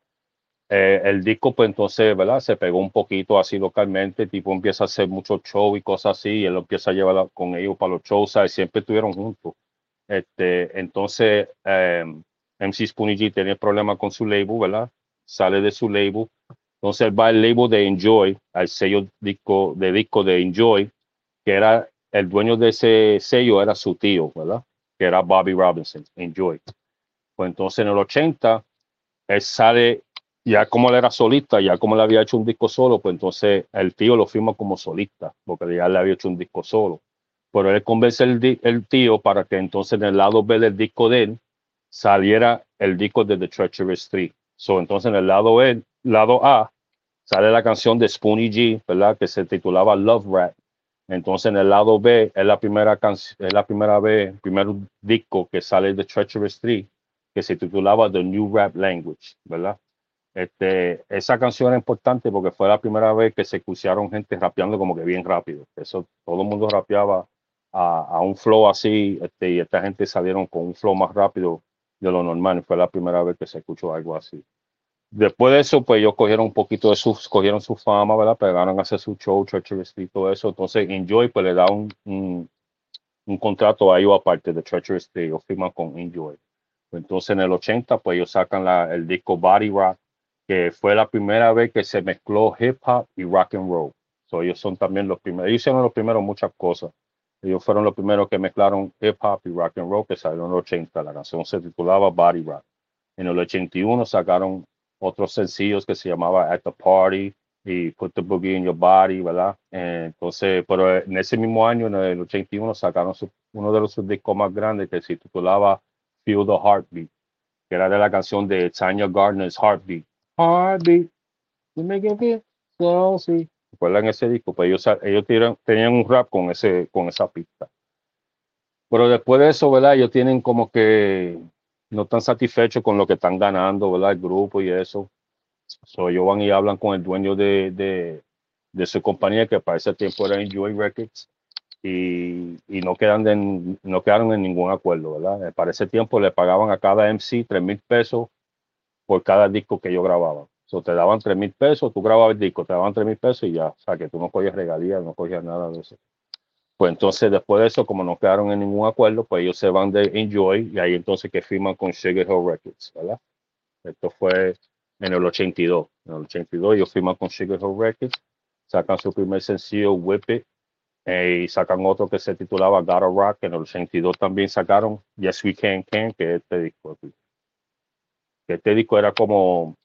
Eh, el disco, pues entonces, ¿verdad? Se pegó un poquito así localmente, tipo empieza a hacer muchos shows y cosas así, y él lo empieza a llevar con ellos para los shows, ¿sabes? Siempre estuvieron juntos. Este, entonces, em, MC Spoonie G tenía problemas con su label, ¿verdad? Sale de su label. Entonces él va al label de Enjoy, al sello disco, de disco de Enjoy, que era el dueño de ese sello, era su tío, ¿verdad? Que era Bobby Robinson, Enjoy. Pues entonces en el 80, él sale, ya como él era solista, ya como le había hecho un disco solo, pues entonces el tío lo firma como solista, porque ya le había hecho un disco solo pero él convence el, el, tío para que entonces en el lado B del disco de él saliera el disco de The Treacherous 3. So, entonces en el lado, e, lado A sale la canción de Spoonie G, ¿verdad? Que se titulaba Love Rap. Entonces en el lado B es la primera canción, es la primera vez, primer disco que sale de Treacherous 3, que se titulaba The New Rap Language, ¿verdad? Este, esa canción es importante porque fue la primera vez que se escucharon gente rapeando como que bien rápido. Eso todo el mundo rapeaba a, un flow así, este, y esta gente salieron con un flow más rápido de lo normal. Fue la primera vez que se escuchó algo así. Después de eso, pues ellos cogieron un poquito de su, cogieron su fama, ¿verdad? Pegaron a hacer su show, Treacherous y todo eso. Entonces, Enjoy, pues le da un, un, contrato a ellos aparte de Treacherous Street. Ellos firman con Enjoy. Entonces, en el 80, pues ellos sacan la, el disco Body Rock, que fue la primera vez que se mezcló hip hop y rock and roll. So, ellos son también los primeros. Ellos hicieron los primeros muchas cosas. Ellos fueron los primeros que mezclaron hip hop y rock and roll que salió en los 80. La canción se titulaba Body Rock. En el 81 sacaron otros sencillos que se llamaba At the Party y Put the Boogie in Your Body, ¿verdad? Entonces, pero en ese mismo año, en el 81, sacaron uno de los discos más grandes que se titulaba Feel the Heartbeat, que era de la canción de Tanya Gardner's Heartbeat. Heartbeat, you make it feel so sweet. recuerdan ese disco? Pues ellos, tenían un rap con, esa pista. Pero después de eso, ¿verdad? Ellos tienen como que no están satisfechos con lo que están ganando, ¿verdad? El grupo y eso. So, ellos van y hablan con el dueño de, de, de su compañía, que para ese tiempo era Enjoy Records, y, y no, quedan no quedaron en ningún acuerdo, ¿verdad? Para ese tiempo le pagaban a cada MC 3 mil pesos por cada disco que yo grababa. So, te daban 3 mil pesos, tú grababas el disco, te daban 3 mil pesos y ya, o sea, que tú no cogías regalías, no cogías nada de eso. Pues entonces, después de eso, como no quedaron en ningún acuerdo, pues ellos se van de Enjoy y ahí entonces que firman con Sugar Hill Records, ¿verdad? Esto fue en el 82. En el 82 ellos firman con Sugar Hill Records, sacan su primer sencillo, Whip It, eh, y sacan otro que se titulaba Gotta Rock. En el 82 también sacaron Yes We Can Can, que este disco. Que este disco era como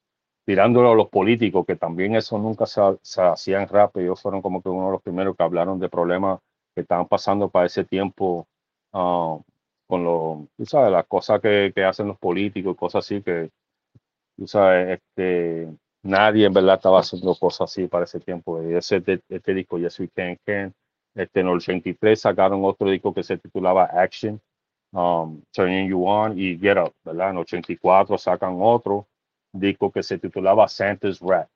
tirándolo a los políticos, que también eso nunca se, se hacía en rap. Ellos fueron como que uno de los primeros que hablaron de problemas que estaban pasando para ese tiempo ah, con lo, tú sabes, las cosas que, que, hacen los políticos cosas así que, tú sabes, este, nadie en verdad estaba haciendo cosas así para ese tiempo. Y ese este disco, Yes We Can Can, este, en el 83 sacaron otro disco que se titulaba Action, um, Turning You On y Get Up, ¿verdad? En 84 sacan otro disco que se titulaba Santa's Rat.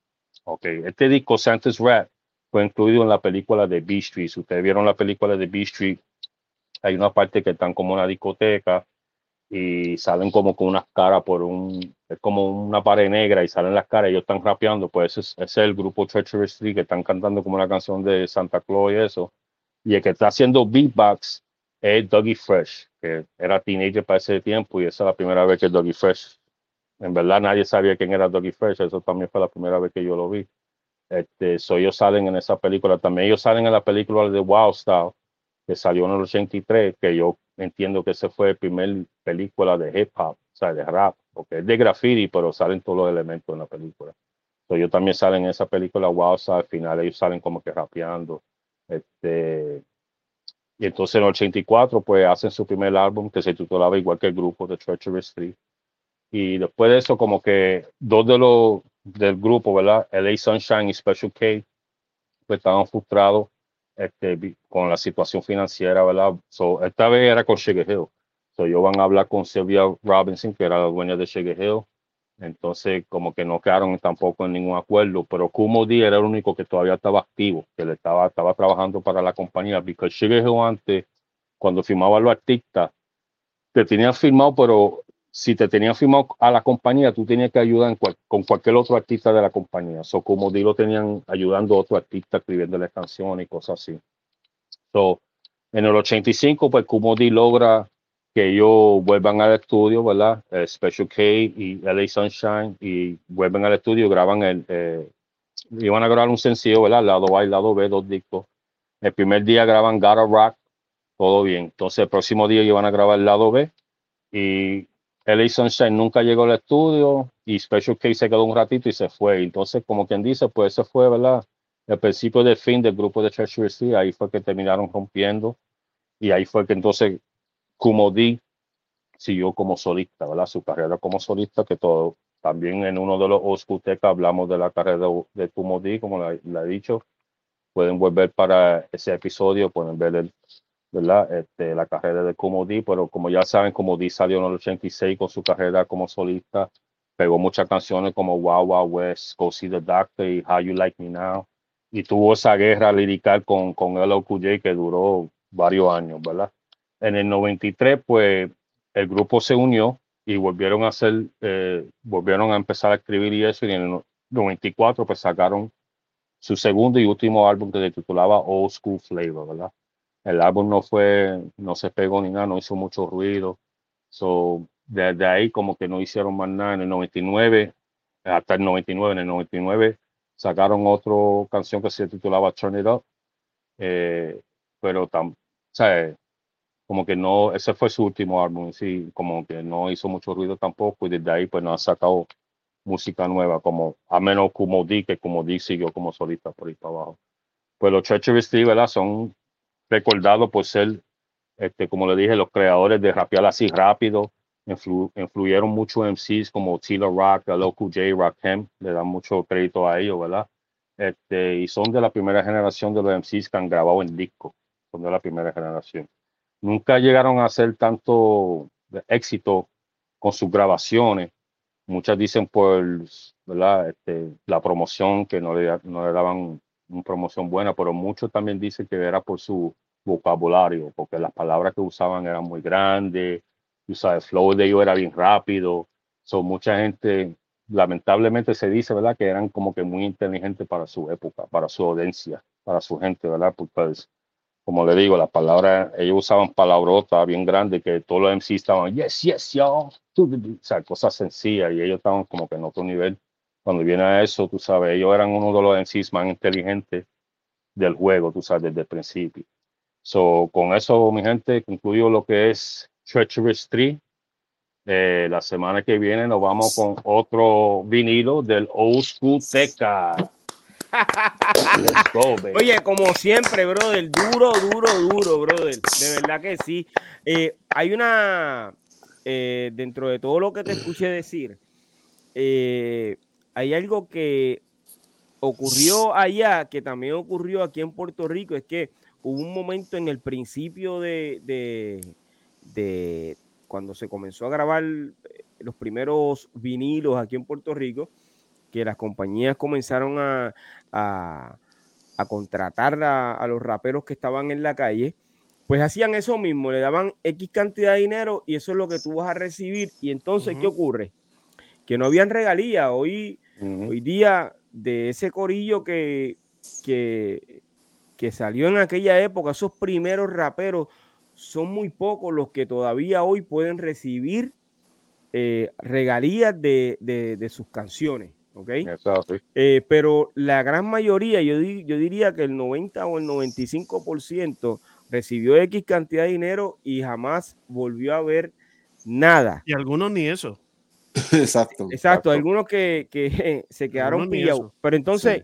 Ok, este disco Santa's Rat fue incluido en la película de B Street. Si ustedes vieron la película de B Street, hay una parte que están como una discoteca y salen como con unas caras por un, es como una pared negra y salen las caras, ellos están rapeando, pues ese es, el grupo Treacherous Street que están cantando como una canción de Santa Claus y eso. Y el que está haciendo beatbox es Dougie Fresh, que era teenager para ese tiempo y esa es la primera vez que Dougie Fresh, en verdad nadie sabía quién era Dougie Fresh, eso también fue la primera vez que yo lo vi. Este, so ellos salen en esa película. También ellos salen en la película de Wild Style, que salió en el 83, que yo entiendo que ese fue el primer película de hip hop, o sea, de rap, porque es de graffiti, pero salen todos los elementos en la película. So ellos también salen en esa película Wild Style, al final ellos salen como que rapeando. Este, y entonces en el 84, pues hacen su primer álbum que se titulaba igual que el grupo de Treacherous Street. Y después de eso, como que dos de los del grupo, ¿verdad? LA Sunshine y Special K, pues estaban frustrados este, con la situación financiera, ¿verdad? So, esta vez era con Sugar Hill. So, ellos van a hablar con Sylvia Robinson, que era la dueña de Sugar Hill. Entonces, como que no quedaron tampoco en ningún acuerdo, pero Kumo D era el único que todavía estaba activo, que le estaba, estaba trabajando para la compañía, porque Sugar antes, cuando firmaba a los artistas, te tenían firmado, pero si te tenían firmado a la compañía, tú tenías que ayudar con cualquier otro artista de la compañía. So, como digo, tenían ayudando a otro artista escribiéndole canciones y cosas así. So, en el 85, pues como di logra que ellos vuelvan al estudio, ¿verdad? Eh, Special K y LA Sunshine y vuelven al estudio, graban el, eh, iban a grabar un sencillo, ¿verdad? Lado A y lado B, dos discos. El primer día graban Gotta Rock, todo bien. Entonces el próximo día iban a grabar el lado B y LA Sunshine nunca llegó al estudio y Special Case se quedó un ratito y se fue. Entonces, como quien dice, pues ese fue, ¿verdad? El principio del fin del grupo de Treasury City, ahí fue que terminaron rompiendo y ahí fue que entonces Kumo D siguió como solista, ¿verdad? Su carrera como solista, que todo, también en uno de los Oscutecas hablamos de la carrera de, Kumo D, como le he dicho. Pueden volver para ese episodio, pueden ver el, ¿verdad? Este, la carrera de D, pero como ya saben, D salió en el 86 con su carrera como solista, pegó muchas canciones como Wow Wow West, Go See the Doctor y How You Like Me Now, y tuvo esa guerra lirical con, con LOQJ que duró varios años, ¿verdad? En el 93, pues, el grupo se unió y volvieron a hacer, eh, volvieron a empezar a escribir y eso, y en el 94, pues, sacaron su segundo y último álbum que se titulaba Old School Flavor, ¿verdad? el álbum no fue, no se pegó ni nada, no hizo mucho ruido. So, desde ahí como que no hicieron más nada. En el 99, hasta el 99, en el 99 sacaron otra canción que se titulaba Turn It Up. Eh, pero tam, o sea, como que no, ese fue su último álbum, sí, como que no hizo mucho ruido tampoco y desde ahí pues no ha sacado música nueva, como a menos como di, que como di siguió como solista por ahí para abajo. Pues los Treacherous Steve, ¿verdad? Son recordado por ser, este, como le dije, los creadores de rapear así rápido. influyeron mucho MCs como Tila Rock, Local J, Rakim, le dan mucho crédito a ellos, ¿verdad? este, y son de la primera generación de los MCs que han grabado en disco, son de la primera generación. Nunca llegaron a hacer tanto éxito con sus grabaciones. Muchas dicen por. Este, la promoción, que no le, no le daban una promoción buena, pero muchos también dicen que era por su vocabulario, porque las palabras que usaban eran muy grandes, y el flow de ellos era bien rápido. So, mucha gente, lamentablemente se dice, ¿verdad? Que eran como que muy inteligentes para su época, para su audiencia, para su gente, ¿verdad? Pues, como le digo, las palabras, ellos usaban palabrotas bien grandes que todos los MCs estaban, yes, yes, yo, o sea, cosas sencillas y ellos estaban como que en otro nivel. Cuando viene a eso, tú sabes, ellos eran uno de los MCs más inteligentes del juego, tú sabes, desde el principio. So, con eso, mi gente, concluyo lo que es Treacherous 3. Eh, la semana que viene nos vamos con otro vinilo del Old School Teca. Oye, como siempre, brother, duro, duro, duro, brother. De verdad que sí. Eh, hay una, eh, dentro de todo lo que te escuché decir, hay algo que ocurrió allá, que también ocurrió aquí en Puerto Rico, es que hubo un momento en el principio de, de, cuando se comenzó a grabar eh, los primeros vinilos aquí en Puerto Rico, que las compañías comenzaron a, a, contratar a, los raperos que estaban en la calle, pues hacían eso mismo, le daban X cantidad de dinero y eso es lo que tú vas a recibir. Y entonces, ¿qué ocurre? Que no habían regalías. Hoy, hoy día, de ese corillo que, que, que salió en aquella época, esos primeros raperos, son muy pocos los que todavía hoy pueden recibir eh, regalías de, sus canciones. ¿Ok? Eh, pero la gran mayoría, yo, yo diría que el 90 o el 95% recibió X cantidad de dinero y jamás volvió a ver nada. Y algunos ni eso. exacto, exacto. algunos que, se quedaron pillados. Pero entonces,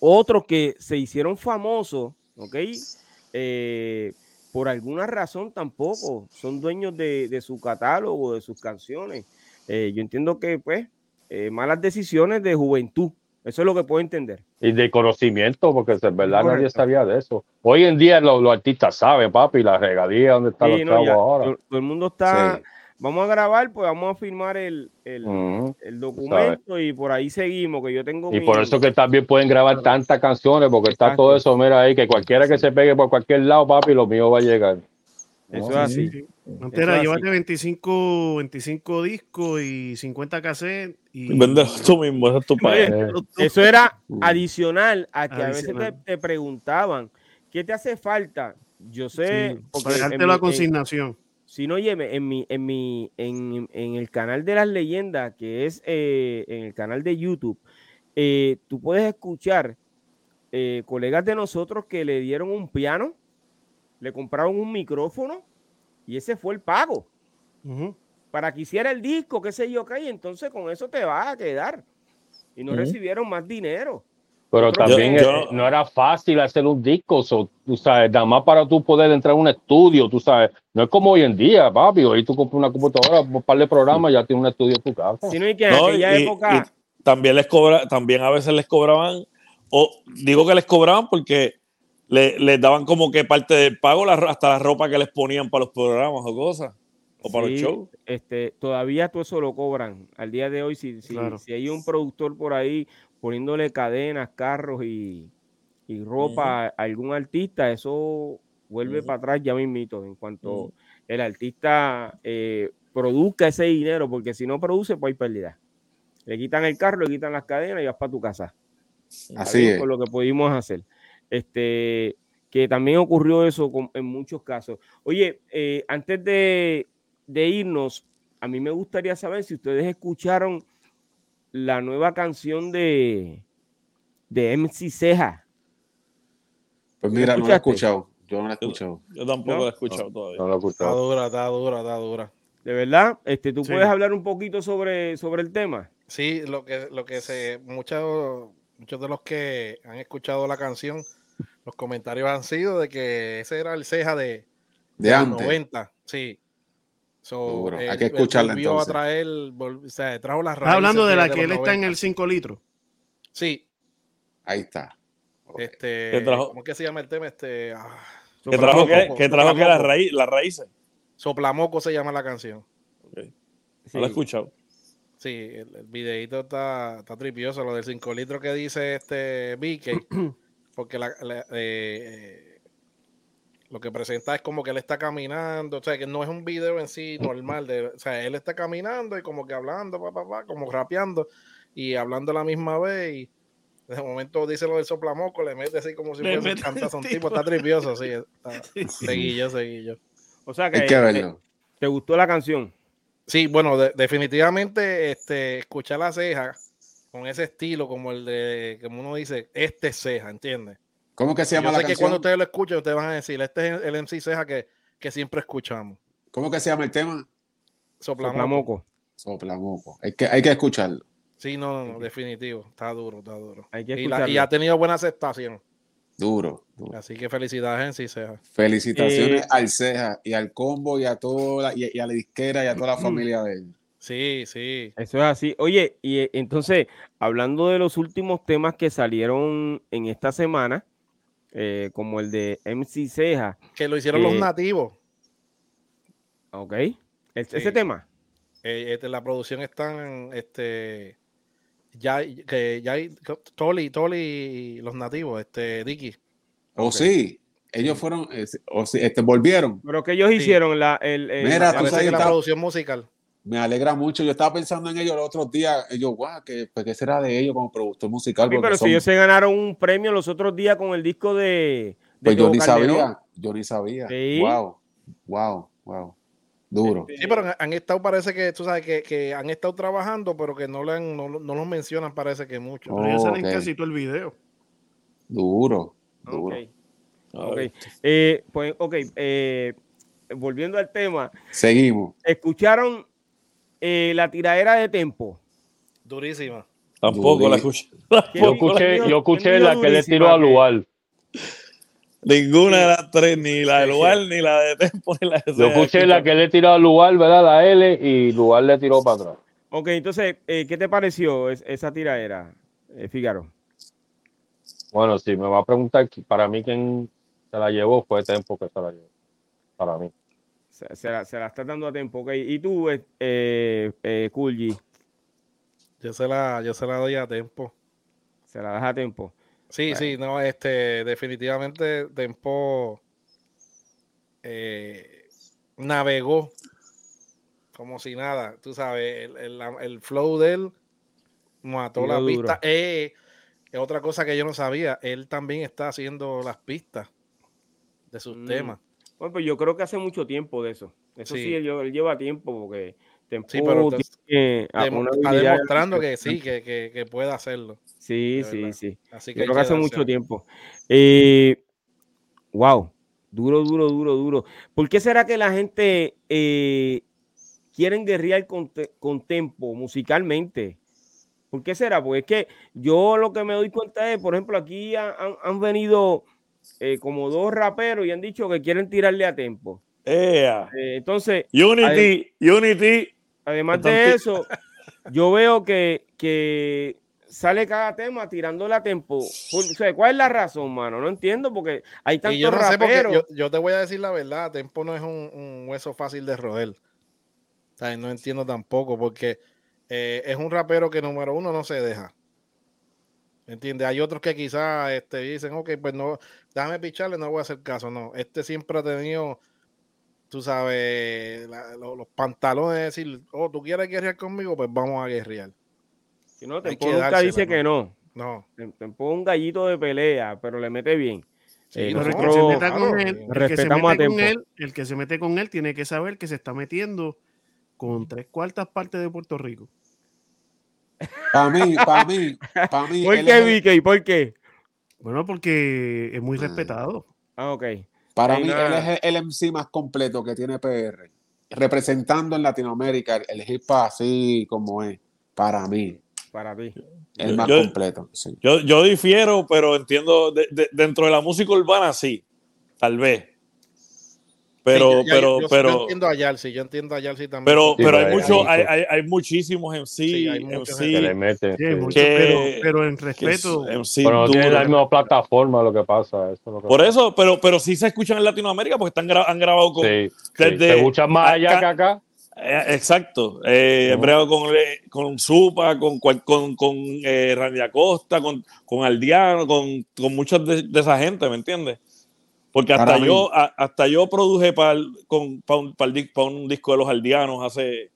otros que se hicieron famosos, ¿ok? Eh, por alguna razón tampoco son dueños de, su catálogo, de sus canciones. Eh, yo entiendo que, pues, eh, malas decisiones de juventud. Eso es lo que puedo entender. Y de conocimiento, porque es verdad nadie sabía de eso. Hoy en día los, artistas saben, papi, la regadía, dónde están los chavos ahora. Todo, el mundo está vamos a grabar, pues vamos a firmar el, documento y por ahí seguimos, que yo tengo... Y por eso que también pueden grabar tantas canciones, porque está todo eso, mira ahí, que cualquiera que se pegue por cualquier lado, papi, lo mío va a llegar. Eso es así. Antera, llévate 25, 25 discos y 50 cassettes. Y... tú mismo, eso es tu país. Eso era adicional a que a veces te, preguntaban, ¿qué te hace falta? Yo sé... para dejarte la consignación si no, oye, en, mi, en, mi, en, en, el canal de las leyendas, que es eh, en el canal de YouTube, eh, tú puedes escuchar eh, colegas de nosotros que le dieron un piano, le compraron un micrófono y ese fue el pago. Para que hiciera el disco, qué sé yo, qué, y entonces con eso te vas a quedar. Y no recibieron más dinero. Pero también no era fácil hacer un disco, tú sabes, nada más para tú poder entrar a un estudio, tú sabes, no es como hoy en día, papi, hoy tú compras una computadora, un par de programas, ya tienes un estudio en tu casa. Y que en aquella época... también les cobra, también a veces les cobraban, o digo que les cobraban porque le, les daban como que parte del pago, hasta la ropa que les ponían para los programas o cosas. O para los shows. Este, todavía todo eso lo cobran. Al día de hoy, si, si, si hay un productor por ahí poniéndole cadenas, carros y, ropa a algún artista, eso vuelve para atrás ya mismito, en cuanto el artista eh, produzca ese dinero, porque si no produce, pues hay pérdida. Le quitan el carro, le quitan las cadenas y vas para tu casa. Así es. Por lo que pudimos hacer. Este, que también ocurrió eso en muchos casos. Oye, eh, antes de, de irnos, a mí me gustaría saber si ustedes escucharon la nueva canción de, de MC Ceja. Pues mira, no la he escuchado. Yo no la he escuchado. Yo, tampoco la he escuchado todavía. No la he escuchado. Está dura, está dura, está dura. De verdad, este, ¿tú puedes hablar un poquito sobre, sobre el tema? Sí, lo que, lo que se, muchos, muchos de los que han escuchado la canción, los comentarios han sido de que ese era el ceja de, de, antes. 90. Sí, hay que escucharla volvió a traer, o sea, trajo las Está hablando de la que él está en el 5 litros. Sí. Ahí está. Este, ¿Cómo que se llama el tema? Este, ah, ¿Qué trajo que, trajo que la raíz, las raíces? Soplamoco se llama la canción. Okay. No lo he escuchado. Sí, el, el videito está, está tripioso, lo del 5 litros que dice este BK, porque la, eh, lo que presenta es como que él está caminando, o sea, que no es un video en sí normal, de, o sea, él está caminando y como que hablando, pa, pa, pa, como rapeando y hablando a la misma vez y de momento dice lo del soplamoco, le mete así como si fuese un cantazo un tipo, está tripioso, sí, está, seguí yo, seguí yo. O sea que, que ¿te gustó la canción? Sí, bueno, definitivamente este, escuchar la ceja con ese estilo, como el de, como uno dice, este ceja, ¿entiendes? ¿Cómo que se llama Yo la sé que cuando ustedes lo escuchen, ustedes van a decir, este es el MC ceja que, que siempre escuchamos. ¿Cómo que se llama el tema? Soplamoco. Soplamoco. Hay que, hay que escucharlo. Sí, no, no, definitivo. Está duro, está duro. Hay que y, y ha tenido buena aceptación. Duro, Así que felicidades en Ceja. Felicitaciones eh, al Ceja y al combo y a toda y, a la disquera y a toda la familia de él. Sí, sí. Eso es así. Oye, y eh, entonces, hablando de los últimos temas que salieron en esta semana, eh, como el de MC Ceja. Que lo hicieron los nativos. Ok. Ese tema. Este, la producción está en este ya, que ya hay Toli, Toli los nativos, este, Dicky. Oh, sí. Ellos fueron, o sí, este, volvieron. Pero que ellos hicieron la, el, Mira, la, producción musical. Me alegra mucho. Yo estaba pensando en ellos los otros días. Ellos, guau, ¿qué, pues, ¿qué será de ellos como productor musical? pero si ellos se ganaron un premio los otros días con el disco de. de pues yo ni sabía. Yo ni sabía. Wow, wow, wow. Duro. Sí, pero han estado, parece que, tú sabes, que, que han estado trabajando, pero que no, le han, no, no los mencionan, parece que mucho. pero ya salen casi todo el video. Duro, duro. Ok. Eh, pues, ok. Eh, volviendo al tema. Seguimos. ¿Escucharon eh, la tiradera de Tempo? Durísima. Tampoco la escuché. Yo escuché, yo escuché la que le tiró a Lual. Ninguna de las tres, ni la de Lugar, ni la de Tempo, ni la de Yo escuché la que le tiró a Lugar, ¿verdad? La L, y Lugar le tiró para atrás. Ok, entonces, eh, ¿qué te pareció esa tiradera, eh, Figaro? Bueno, si me va a preguntar, para mí quién se la llevó fue Tempo que se la llevó. Para mí. Se, la, se la está dando a Tempo, ok. ¿Y tú, eh, eh Yo se, la, yo se la doy a Tempo. Se la das a Tempo. Sí, sí, no, este, definitivamente Tempo eh, navegó como si nada, tú sabes, el, flow de él mató la pista. Eh, otra cosa que yo no sabía, él también está haciendo las pistas de sus mm. temas. Bueno, pues yo creo que hace mucho tiempo de eso. Eso sí, él, lleva tiempo porque Tempo sí, pero está demostrando que sí, que, que, que puede hacerlo. Sí, sí, sí. Así que creo que hace mucho tiempo. Eh, wow, duro, duro, duro, duro. ¿Por qué será que la gente eh, quiere guerrear con, con tempo musicalmente? ¿Por qué será? Porque es que yo lo que me doy cuenta es, por ejemplo, aquí han, venido eh, como dos raperos y han dicho que quieren tirarle a tempo. entonces, Unity, Unity. Además de eso, yo veo que, que sale cada tema tirándole a tempo. ¿Cuál es la razón, mano? No entiendo porque hay tantos yo raperos. yo, te voy a decir la verdad, tempo no es un, hueso fácil de roer. no entiendo tampoco porque eh, es un rapero que número uno no se deja. ¿Entiendes? Hay otros que quizás este, dicen, ok, pues no, déjame picharle, no voy a hacer caso. No, este siempre ha tenido, tú sabes, los, pantalones de decir, oh, tú quieres guerrear conmigo, pues vamos a guerrear. Si no, Tempo nunca dice que no. No. Tempo un gallito de pelea, pero le mete bien. el, que se meta con él, el que se mete con él tiene que saber que se está metiendo con tres cuartas partes de Puerto Rico. Para mí, para mí, para mí. ¿Por qué, Vicky? ¿Por qué? Bueno, porque es muy respetado. Ah, ok. Para mí, él es el MC más completo que tiene PR. Representando en Latinoamérica el hip hop así como es. Para mí para ti. El más completo. Yo, yo, difiero, pero entiendo, dentro de la música urbana sí, tal vez. Pero, pero, pero. Yo entiendo a Yalsi, yo entiendo a Yalsi también. Pero, pero hay, mucho, hay, hay, hay, muchísimos en sí, en sí que le meten. pero, pero, en respeto. MC pero no tiene la misma plataforma lo que pasa. Eso lo que Por eso, pero, pero sí se escuchan en Latinoamérica porque están han grabado con. Sí, desde, se escuchan más allá que acá. Eh, exacto. Eh, no. con, con Supa, con, con, con eh, Randy Acosta, con, con Aldiano, con, con muchas de, de esa gente, ¿me entiendes? Porque hasta yo, hasta yo produje para con, un, un, disco de los aldeanos hace,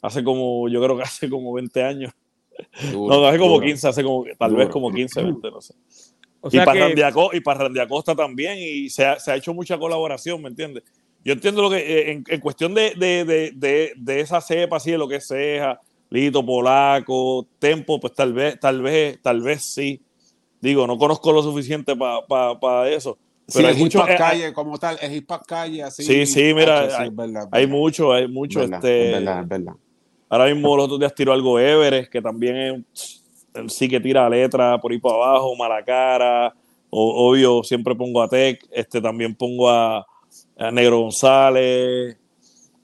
hace como, yo creo que hace como 20 años. no, hace como 15, hace como, tal vez como 15, 20, no sé. y, para y para Randy Acosta también, y se ha, se ha, hecho mucha colaboración, ¿me entiendes? Yo entiendo lo que, eh, en, en cuestión de, de, de, de, esa cepa, así de lo que es ceja, Lito, Polaco, Tempo, pues tal vez, tal vez, tal vez sí. Digo, no conozco lo suficiente para pa, pa eso pero hay mucho eh, calle como tal, es hip calle así. Sí, sí, mira, hay, mucho, hay mucho. este, Ahora mismo los otros días tiró algo Everest, que también sí que tira letra por ahí para abajo, mala cara. O, obvio, siempre pongo a Tech, este también pongo a, a Negro González.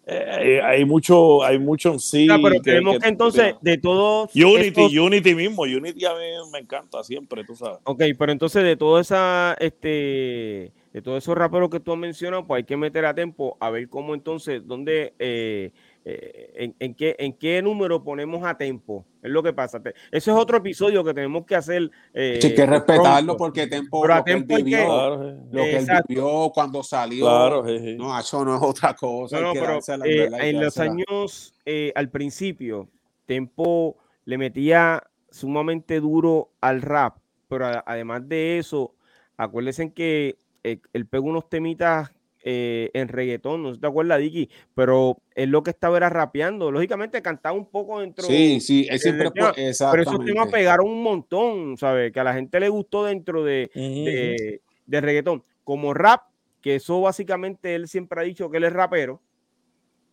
Eh, hay mucho, hay mucho sí. pero tenemos que, entonces, de todos. Unity, Unity mismo, Unity a mí me encanta siempre, tú sabes. Ok, pero entonces de todo esa, este, de todos esos raperos que tú has mencionado, pues hay que meter a tiempo a ver cómo entonces, dónde eh, eh, en, qué, ¿en qué número ponemos a Tempo? Es lo que pasa. Ese es otro episodio que tenemos que hacer. Eh, sí, que respetarlo porque Tempo, lo, que él vivió, lo que él vivió cuando salió, no, eso no es otra cosa. No, pero, eh, en los años, al principio, Tempo le metía sumamente duro al rap, pero además de eso, acuérdense que él pegó unos temitas eh, en reggaetón, no te acuerdas, Dicky, pero él lo que estaba era rapeando. Lógicamente cantaba un poco dentro. Sí, sí, es siempre tema, Pero esos temas pegaron un montón, ¿sabes? Que a la gente le gustó dentro de, de, reggaetón. Como rap, que eso básicamente él siempre ha dicho que él es rapero,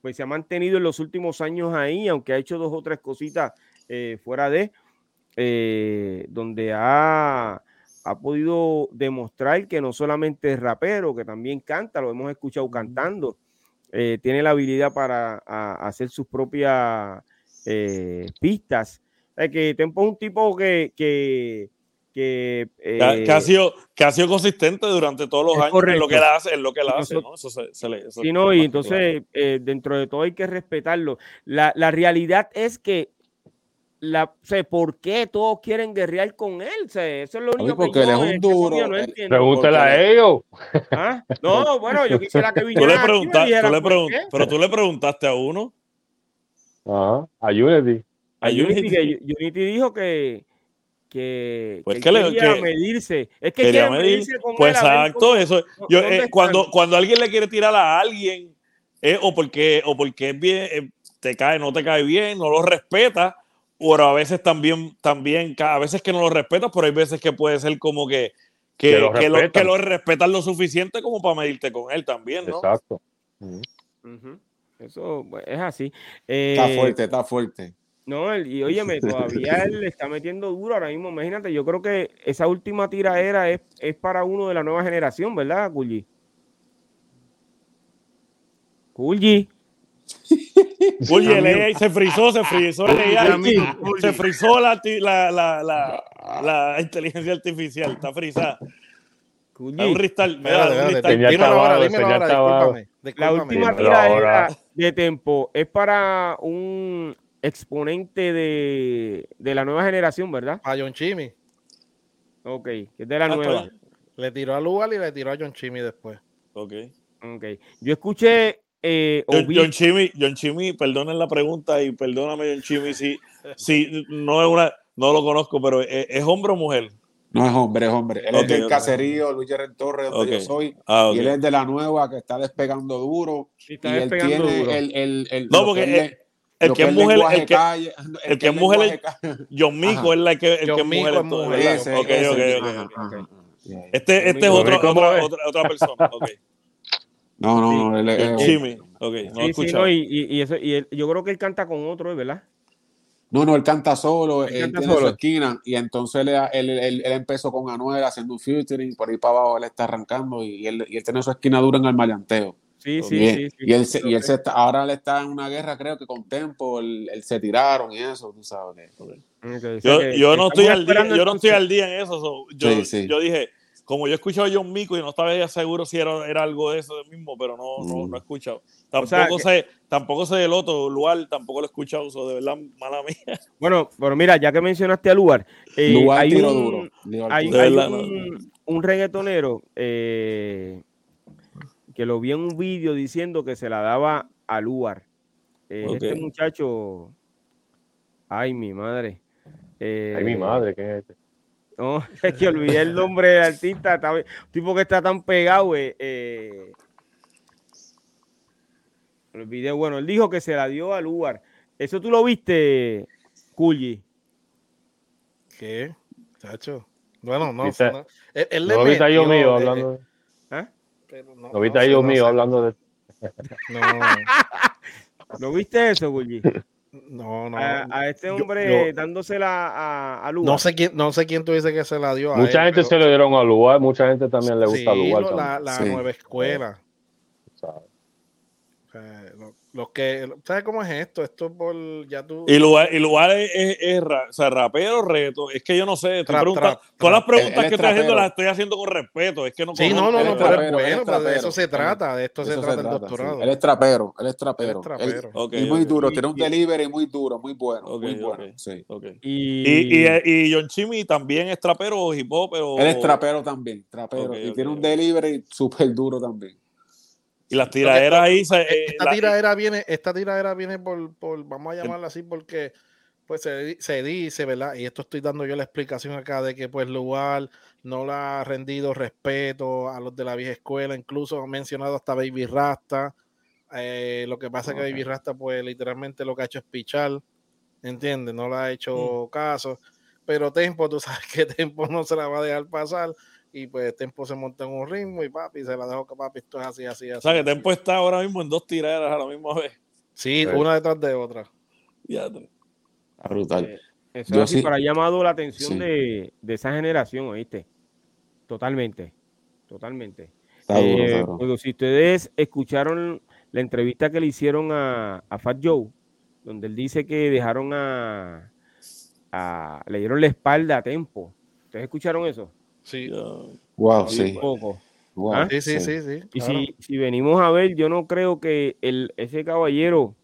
pues se ha mantenido en los últimos años ahí, aunque ha hecho dos o tres cositas eh, fuera de, eh, donde ha ha podido demostrar que no solamente es rapero, que también canta, lo hemos escuchado cantando, eh, tiene la habilidad para hacer sus propias eh, pistas. que Tempo es un tipo que, que, que, eh, ha sido, que ha sido consistente durante todos los años en lo que él hace, en lo que él hace, ¿no? Eso se, le, sí, no, y entonces dentro de todo hay que respetarlo. La, la realidad es que la, ¿por qué todos quieren guerrear con él? eso es lo único porque que él es un duro. No Pregúntale a ellos. ¿Ah? No, bueno, yo quisiera que viniera. Tú le preguntaste, tú le pregunt pero tú le preguntaste a uno. Ah, a Unity. A, Unity. Que Unity dijo que, que, pues que, que quería medirse. Es que quería medirse con Pues exacto, eso. Yo, eh, cuando, cuando alguien le quiere tirar a alguien, eh, o porque, o porque es bien, eh, te cae, no te cae bien, no lo respeta pero a veces también, también, a veces que no lo respetas, pero hay veces que puede ser como que, que, que, lo, respetas lo suficiente como para medirte con él también, ¿no? Exacto. Eso pues, es así. está eh, fuerte, está fuerte. No, y óyeme, todavía él le está metiendo duro ahora mismo. Imagínate, yo creo que esa última tiraera es, es para uno de la nueva generación, ¿verdad, Kulji? Kulji. Oye, el se frizó, se frizó se frizó la, la, la, la, inteligencia artificial, está frizada. un ristal, me da un ristal. La última tira de tempo es para un exponente de, de la nueva generación, ¿verdad? A John Chimmy. Ok, que es de la ah, nueva. Le tiró a Lugal y le tiró a John Chimmy después. Ok. Ok. Yo escuché eh, John, Chimmy, John Chimmy, perdonen la pregunta y perdóname, John Chimmy, si, si no es una, no lo conozco, pero ¿es, hombre o mujer? No es hombre, es hombre. Él es del caserío Luis Gerard Torres, donde yo soy. Ah, y él es de la nueva que está despegando duro. y él tiene duro. El, el, el, No, porque el, que es mujer, el que, el que es mujer, John Mico es la que, el que es mujer. Este, este es otro, otra, otra, otra persona. Okay. No, no, no. Él, él, Jimmy. Ok, no sí, no, y, y, eso, y él, yo creo que él canta con otro, ¿verdad? No, no, él canta solo, él, canta tiene solo. su esquina y entonces él, él, empezó con Anuel haciendo un featuring, por ahí para abajo él está arrancando y él, y él tiene su esquina dura en el maleanteo. Sí, sí, sí, Y, él, se, y él se está, ahora le está en una guerra, creo que con Tempo, él, se tiraron y eso, tú sabes. yo, yo, no estoy al día, yo no estoy al día en eso. yo, yo dije, como yo he escuchado a John Mico y no estaba ya seguro si era, era algo de eso mismo, pero no, no, no he escuchado. Tampoco, sé, tampoco sé del otro lugar, tampoco lo he escuchado, eso de verdad, mala mía. Bueno, pero mira, ya que mencionaste a Lugar, eh, hay, un, hay, un, reggaetonero eh, que lo vi en un vídeo diciendo que se la daba a Lugar. Eh, este muchacho, ay, mi madre. ay, mi madre, ¿qué es este? No, es que olvidé el nombre del artista, tipo que está tan pegado. Eh, eh, olvidé, bueno, él dijo que se la dio al lugar. ¿Eso tú lo viste, Culli? ¿Qué? Chacho. Bueno, no. ¿Viste? no. Él, lo viste ahí mío hablando. ¿Eh? no, lo viste ahí mío hablando de. No. ¿Lo viste eso, Culli? No, no. A, este hombre dándosela a, a Lugar. No sé quién, no sé quién tú dices que se la dio a Mucha gente se le dieron a Lugar, mucha gente también le gusta sí, Lugar. La, la nueva escuela. Los que, ¿sabes cómo es esto? Esto por ya tú. Y lugar, y lugar es, es, es o sea, rapero, reto. Es que yo no sé. todas las preguntas que estoy haciendo las estoy haciendo con respeto. Es que no Sí, no, no, no, pero es bueno, de eso se trata. De esto se, trata, el doctorado. Él es trapero, él es trapero. y muy duro, tiene un delivery muy duro, muy bueno. muy bueno. Sí. Y, y, y, John Chimmy también es trapero o hip hop. Pero... Él es trapero también, trapero. y tiene un delivery súper duro también. Y las tiraderas ahí. esta, tiradera viene, esta tiradera viene por, por, vamos a llamarla así, porque pues se, se, dice, ¿verdad? Y esto estoy dando yo la explicación acá de que pues Lugar no le ha rendido respeto a los de la vieja escuela, incluso ha mencionado hasta Baby Rasta. Eh, lo que pasa es que Baby Rasta pues literalmente lo que ha hecho es pichar, ¿entiendes? No le ha hecho mm. caso. Pero Tempo, tú sabes que Tempo no se la va a dejar pasar y pues Tempo se monta en un ritmo y papi se la dejó que papi esto es así, así, así. O sea que Tempo está ahora mismo en dos tiraderas a la misma vez. Sí, una detrás de otra. Ya. Brutal. Eh, eso así para llamado la atención de, de, esa generación, ¿oíste? Totalmente, totalmente. Eh, si ustedes escucharon la entrevista que le hicieron a, a Fat Joe, donde él dice que dejaron a, a le dieron la espalda a Tempo. ¿Ustedes escucharon eso? Sí. wow, sí. Poco. ¿Ah? sí, sí, sí, sí, Y si, si, venimos a ver, yo no creo que el, ese caballero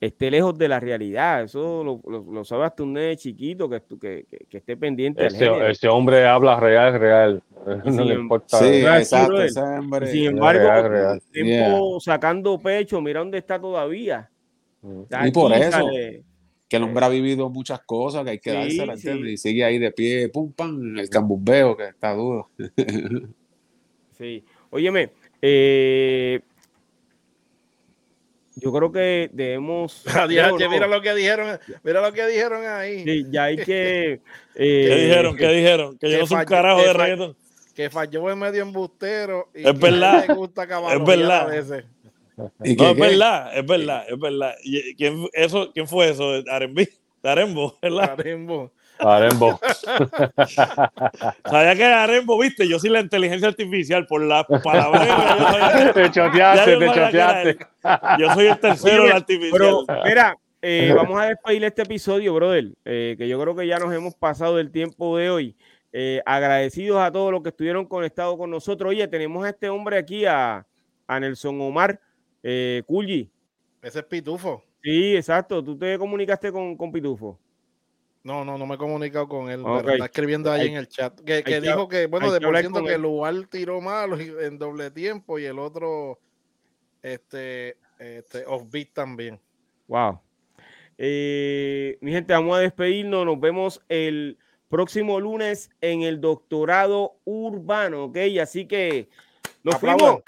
esté lejos de la realidad. Eso lo, lo, sabe hasta un nene chiquito que, que, que, esté pendiente. Ese, ese, hombre habla real, real. no le importa. Sí, exacto, sin embargo, tiempo sacando pecho, mira dónde está todavía. Mm. y por eso que el hombre ha vivido muchas cosas que hay que darse, Y sigue ahí de pie, pum, pam, el cambumbeo que está duro. sí. Óyeme, eh, yo creo que debemos. Mira lo que dijeron, mira lo que dijeron ahí. Sí, ya hay que. Eh, ¿Qué dijeron? ¿Qué dijeron? Que, yo no soy un carajo de reggaetón. Que falló en medio embustero. Y es verdad. es verdad. No, es verdad, es verdad, es verdad. ¿Quién, eso, ¿quién fue eso? Arembo, Arembo, ¿verdad? Arembo. Arembo. Sabía que Arembo, viste, yo soy la inteligencia artificial por la palabra. te choteaste, te choteaste. Yo soy el tercero artificial. Pero, mira, eh, vamos a despedir este episodio, brother, eh, que yo creo que ya nos hemos pasado del tiempo de hoy. Eh, agradecidos a todos los que estuvieron conectados con nosotros. Oye, tenemos a este hombre aquí, a, a Nelson Omar eh, Ese es Pitufo. Sí, exacto. ¿Tú te comunicaste con, con Pitufo? No, no, no me he comunicado con él. está escribiendo ahí en el chat. Que, dijo que, bueno, de por ciento que el lugar tiró mal en doble tiempo y el otro, este, este, offbeat también. Wow. Eh, mi gente, vamos a despedirnos. Nos vemos el próximo lunes en el doctorado urbano, ¿ok? Así que nos fuimos.